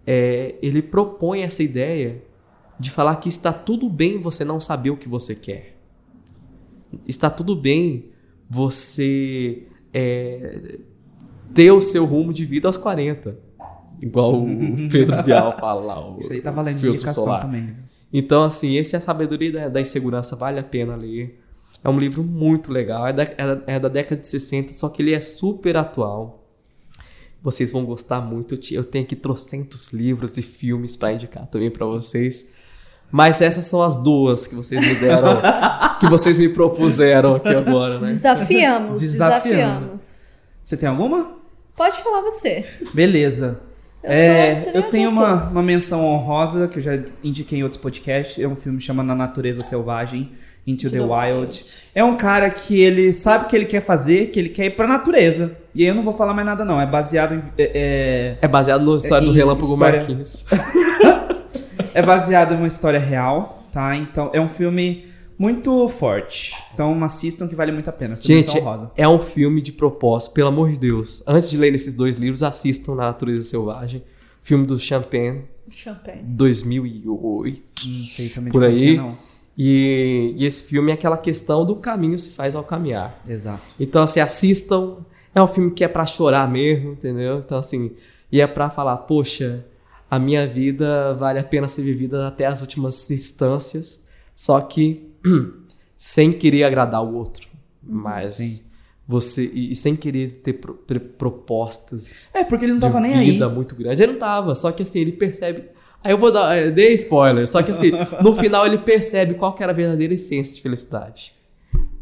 é, ele propõe essa ideia de falar que está tudo bem você não saber o que você quer. Está tudo bem você é, ter o seu rumo de vida aos 40. Igual o Pedro Bial fala lá. O, Isso aí tá valendo indicação solar. também. Então, assim, esse é a sabedoria da, da insegurança, vale a pena ler. É um livro muito legal, é da, é da- é da década de 60, só que ele é super atual. Vocês vão gostar muito. Eu, tenho aqui trocentos livros e filmes pra indicar também pra vocês. Mas essas são as duas que vocês me deram, que vocês me propuseram aqui agora, né? Desafiamos, desafiamos. Você tem alguma? Pode falar você. Beleza. Eu É, eu tenho uma, uma menção honrosa que eu já indiquei em outros podcasts. É um filme que chama Na Natureza Selvagem, Into the the Wild. É um cara que ele sabe o que ele quer fazer, que ele quer ir pra natureza. E aí eu não vou falar mais nada, não. É baseado em. É, É baseado na história do Relâmpago história- Marquinhos. é, baseado em uma história real, tá? Então é um filme muito forte. Então assistam que vale muito a pena. Gente, honrosa. é um filme de propósito, pelo amor de Deus. Antes de ler esses dois livros, assistam Na Natureza Selvagem. Filme do Champagne, Champanhe. 2008. Não sei por aí. não. E, e esse filme é aquela questão do caminho se faz ao caminhar. Exato. Então, assim, assistam. É um filme que é pra chorar mesmo, entendeu? Então, assim, e é pra falar, poxa, a minha vida vale a pena ser vivida até as últimas instâncias, só que sem querer agradar o outro. Mas Sim. você. E, e sem querer ter pro- propostas É, porque ele não tava nem aí. vida muito grande. Ele não tava, só que assim, ele percebe. Aí eu vou dar. é, Dei spoiler, só que assim, no final ele percebe qual que era a verdadeira essência de felicidade.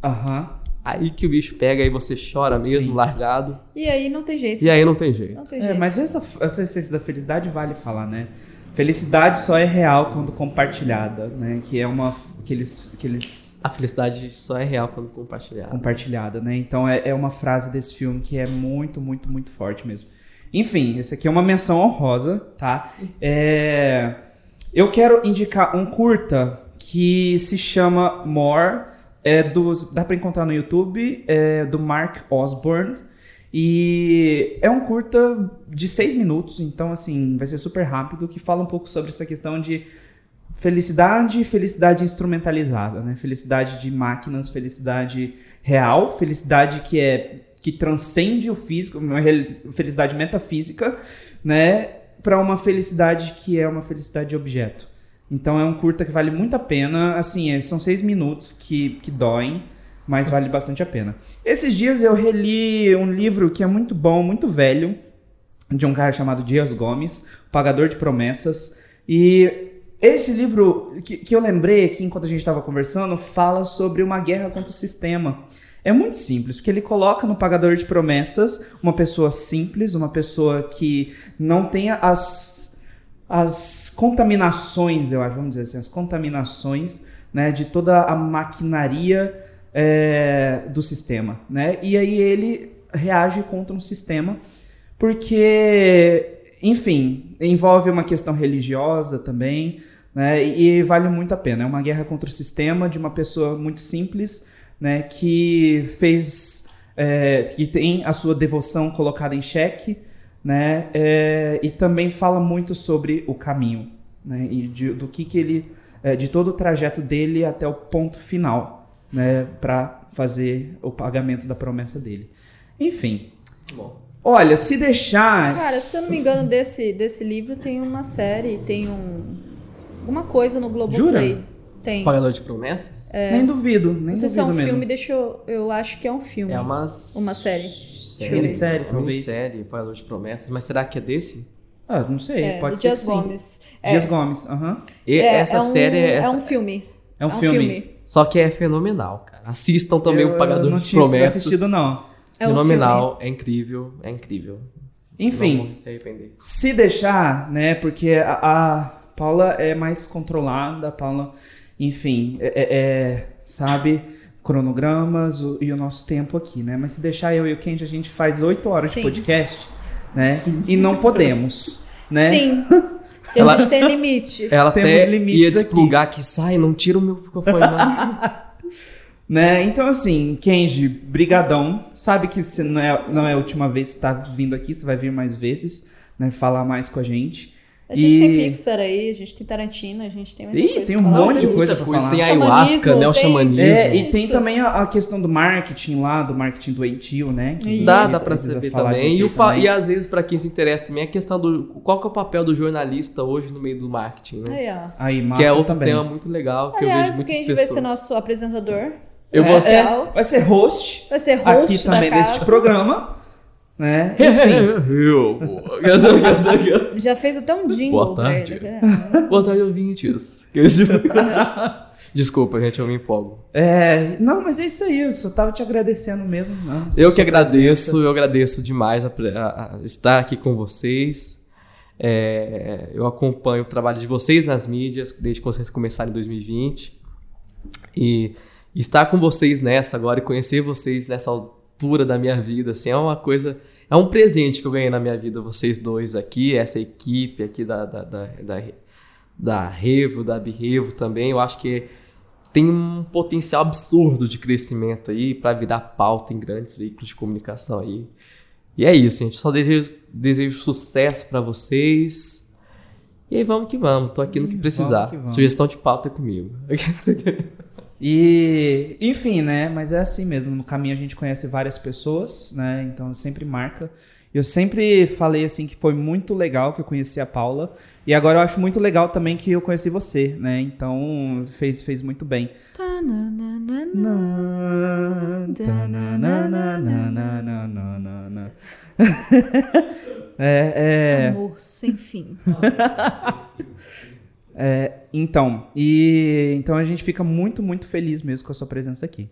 Aham. Aí que o bicho pega, aí você chora mesmo, Sim. largado. E aí não tem jeito. E aí não tem jeito. Não tem É, jeito. mas essa, essa essência da felicidade vale falar, né? Felicidade só é real quando compartilhada, né? Que é uma. Que eles, que eles A felicidade só é real quando compartilhada. compartilhada, né? Então é, é uma frase desse filme que é muito, muito, muito forte mesmo. Enfim, esse aqui é uma menção honrosa, tá? É, eu quero indicar um curta que se chama More, é dos, dá pra encontrar no YouTube, é do Mark Osborne. E é um curta de seis minutos, então assim, vai ser super rápido, que fala um pouco sobre essa questão de felicidade felicidade instrumentalizada, né? Felicidade de máquinas, felicidade real, felicidade que é que transcende o físico, uma felicidade metafísica, né, para uma felicidade que é uma felicidade de objeto. Então é um curta que vale muito a pena, assim, é- são seis minutos que, que doem, mas vale bastante a pena. Esses dias eu reli um livro que é muito bom, muito velho, de um cara chamado Dias Gomes, Pagador de Promessas. E esse livro que, que eu lembrei aqui enquanto a gente estava conversando fala sobre uma guerra contra o sistema. É muito simples, porque ele coloca no Pagador de Promessas uma pessoa simples, uma pessoa que não tenha as, as contaminações, eu acho, vamos dizer assim, as contaminações né, de toda a maquinaria é, do sistema. Né? E aí ele reage contra um sistema porque, enfim, envolve uma questão religiosa também, né? E vale muito a pena. É uma guerra contra o sistema de uma pessoa muito simples, né? Que fez, é, que tem a sua devoção colocada em xeque, né? É, e também fala muito sobre o caminho, né? E de- do que que ele, é, de todo o trajeto dele até o ponto final, né? Para fazer o pagamento da promessa dele. Enfim. Bom. Olha, se deixar. Cara, se eu não me engano, desse, desse livro tem uma série, tem um. Alguma coisa no Globoplay. Jura? Tem. Pagador de promessas? Nem duvido, nem Não sei se é um duvido mesmo. filme, deixa eu. Eu acho que é um filme. É uma... Uma série. Minissérie, É uma talvez. minissérie, Pagador de promessas. Mas será que é desse? Ah, não sei, É, pode do ser Dias que sim. Gomes. É, Dias Gomes, aham. E é- essa é um- série é... É Essa... um filme. É um filme. Só que é fenomenal, cara. Assistam também Eu- o Pagador eu não de tinha Promessas. assistido, não. É um Fenomenal, é incrível, é incrível. Enfim, se arrepender. se deixar, né? Porque a, a Paula é mais controlada, a Paula enfim, é, é- é, sabe, cronogramas o- e o nosso tempo aqui, né? Mas se deixar eu e o Kenji, a gente faz oito horas Sim. de podcast, né? E não podemos, né? Sim. Ela- a gente tem limite. Ela Temos até limites ia desplugar aqui. sai, não tira o meu microfone não. Né? Então, assim, Kenji, brigadão. Sabe que você não é, não é a última vez que você tá vindo aqui, você vai vir mais vezes, né? Falar mais com a gente. A gente E- tem Pixar aí, a gente tem Tarantino, a gente tem muita Ih, coisa tem um monte de coisa pra coisa. falar. Tem ayahuasca, né? O xamanismo. É, e Isso. tem também a, a questão do marketing lá, do marketing doentio, né? Que Dá, dá pra saber falar também. E, o também. e às vezes, pra quem se interessa também, a questão do. Qual que é o papel do jornalista hoje no meio do marketing, né? Aí, ó. Aí, Que é outro também. tema muito legal que eu Aliás, vejo o muitas vai pessoas. ser nosso apresentador. Eu vou É, ser. é, vai ser host Vai ser host aqui da também casa. deste programa, né? Enfim, Eu. Já fez até um jingle Boa tarde. ele. né? Boa tarde, ouvintes. Desculpa, gente, eu me empolgo. é, não, mas é isso aí, eu só tava te agradecendo mesmo. né, Eu que agradeço, presença. eu agradeço demais a, a- a estar aqui com vocês. É, eu acompanho o trabalho de vocês nas mídias desde que vocês começaram em 2020. E estar com vocês nessa agora e conhecer vocês nessa altura da minha vida, assim, é uma coisa. É um presente que eu ganhei na minha vida, vocês dois aqui, essa equipe aqui da, da, da, da, da Revo, da Birrevo também. Eu acho que tem um potencial absurdo de crescimento aí para virar pauta em grandes veículos de comunicação aí. E é isso, gente. Só desejo, desejo sucesso para vocês. E aí vamos que vamos. Tô aqui no que precisar. que vamos. Sugestão de pauta é comigo. E, enfim, né? Mas é assim mesmo. No caminho a gente conhece várias pessoas, né? Então sempre marca. Eu sempre falei assim que foi muito legal que eu conheci a Paula. E agora eu acho muito legal também que eu conheci você, né? Então fez, fez muito bem. É, é, Amor sem fim. é, então, e então a gente fica muito, muito feliz mesmo com a sua presença aqui.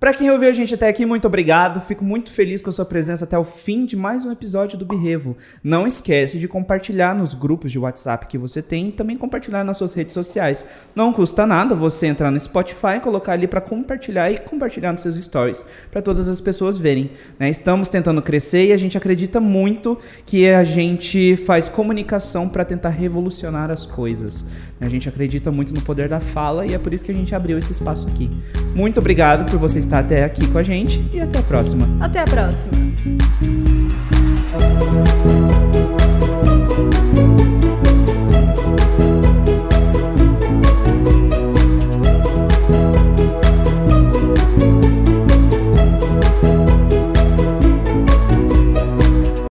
Pra quem ouviu a gente até aqui, muito obrigado. Fico muito feliz com a sua presença até o fim de mais um episódio do Birrevo. Não esquece de compartilhar nos grupos de WhatsApp que você tem e também compartilhar nas suas redes sociais. Não custa nada você entrar no Spotify, colocar ali pra compartilhar e compartilhar nos seus stories para todas as pessoas verem. né? Estamos tentando crescer e a gente acredita muito que a gente faz comunicação para tentar revolucionar as coisas. A gente acredita muito no poder da fala e é por isso que a gente abriu esse espaço aqui. Muito obrigado por você estar até aqui com a gente e até a próxima. Até a próxima.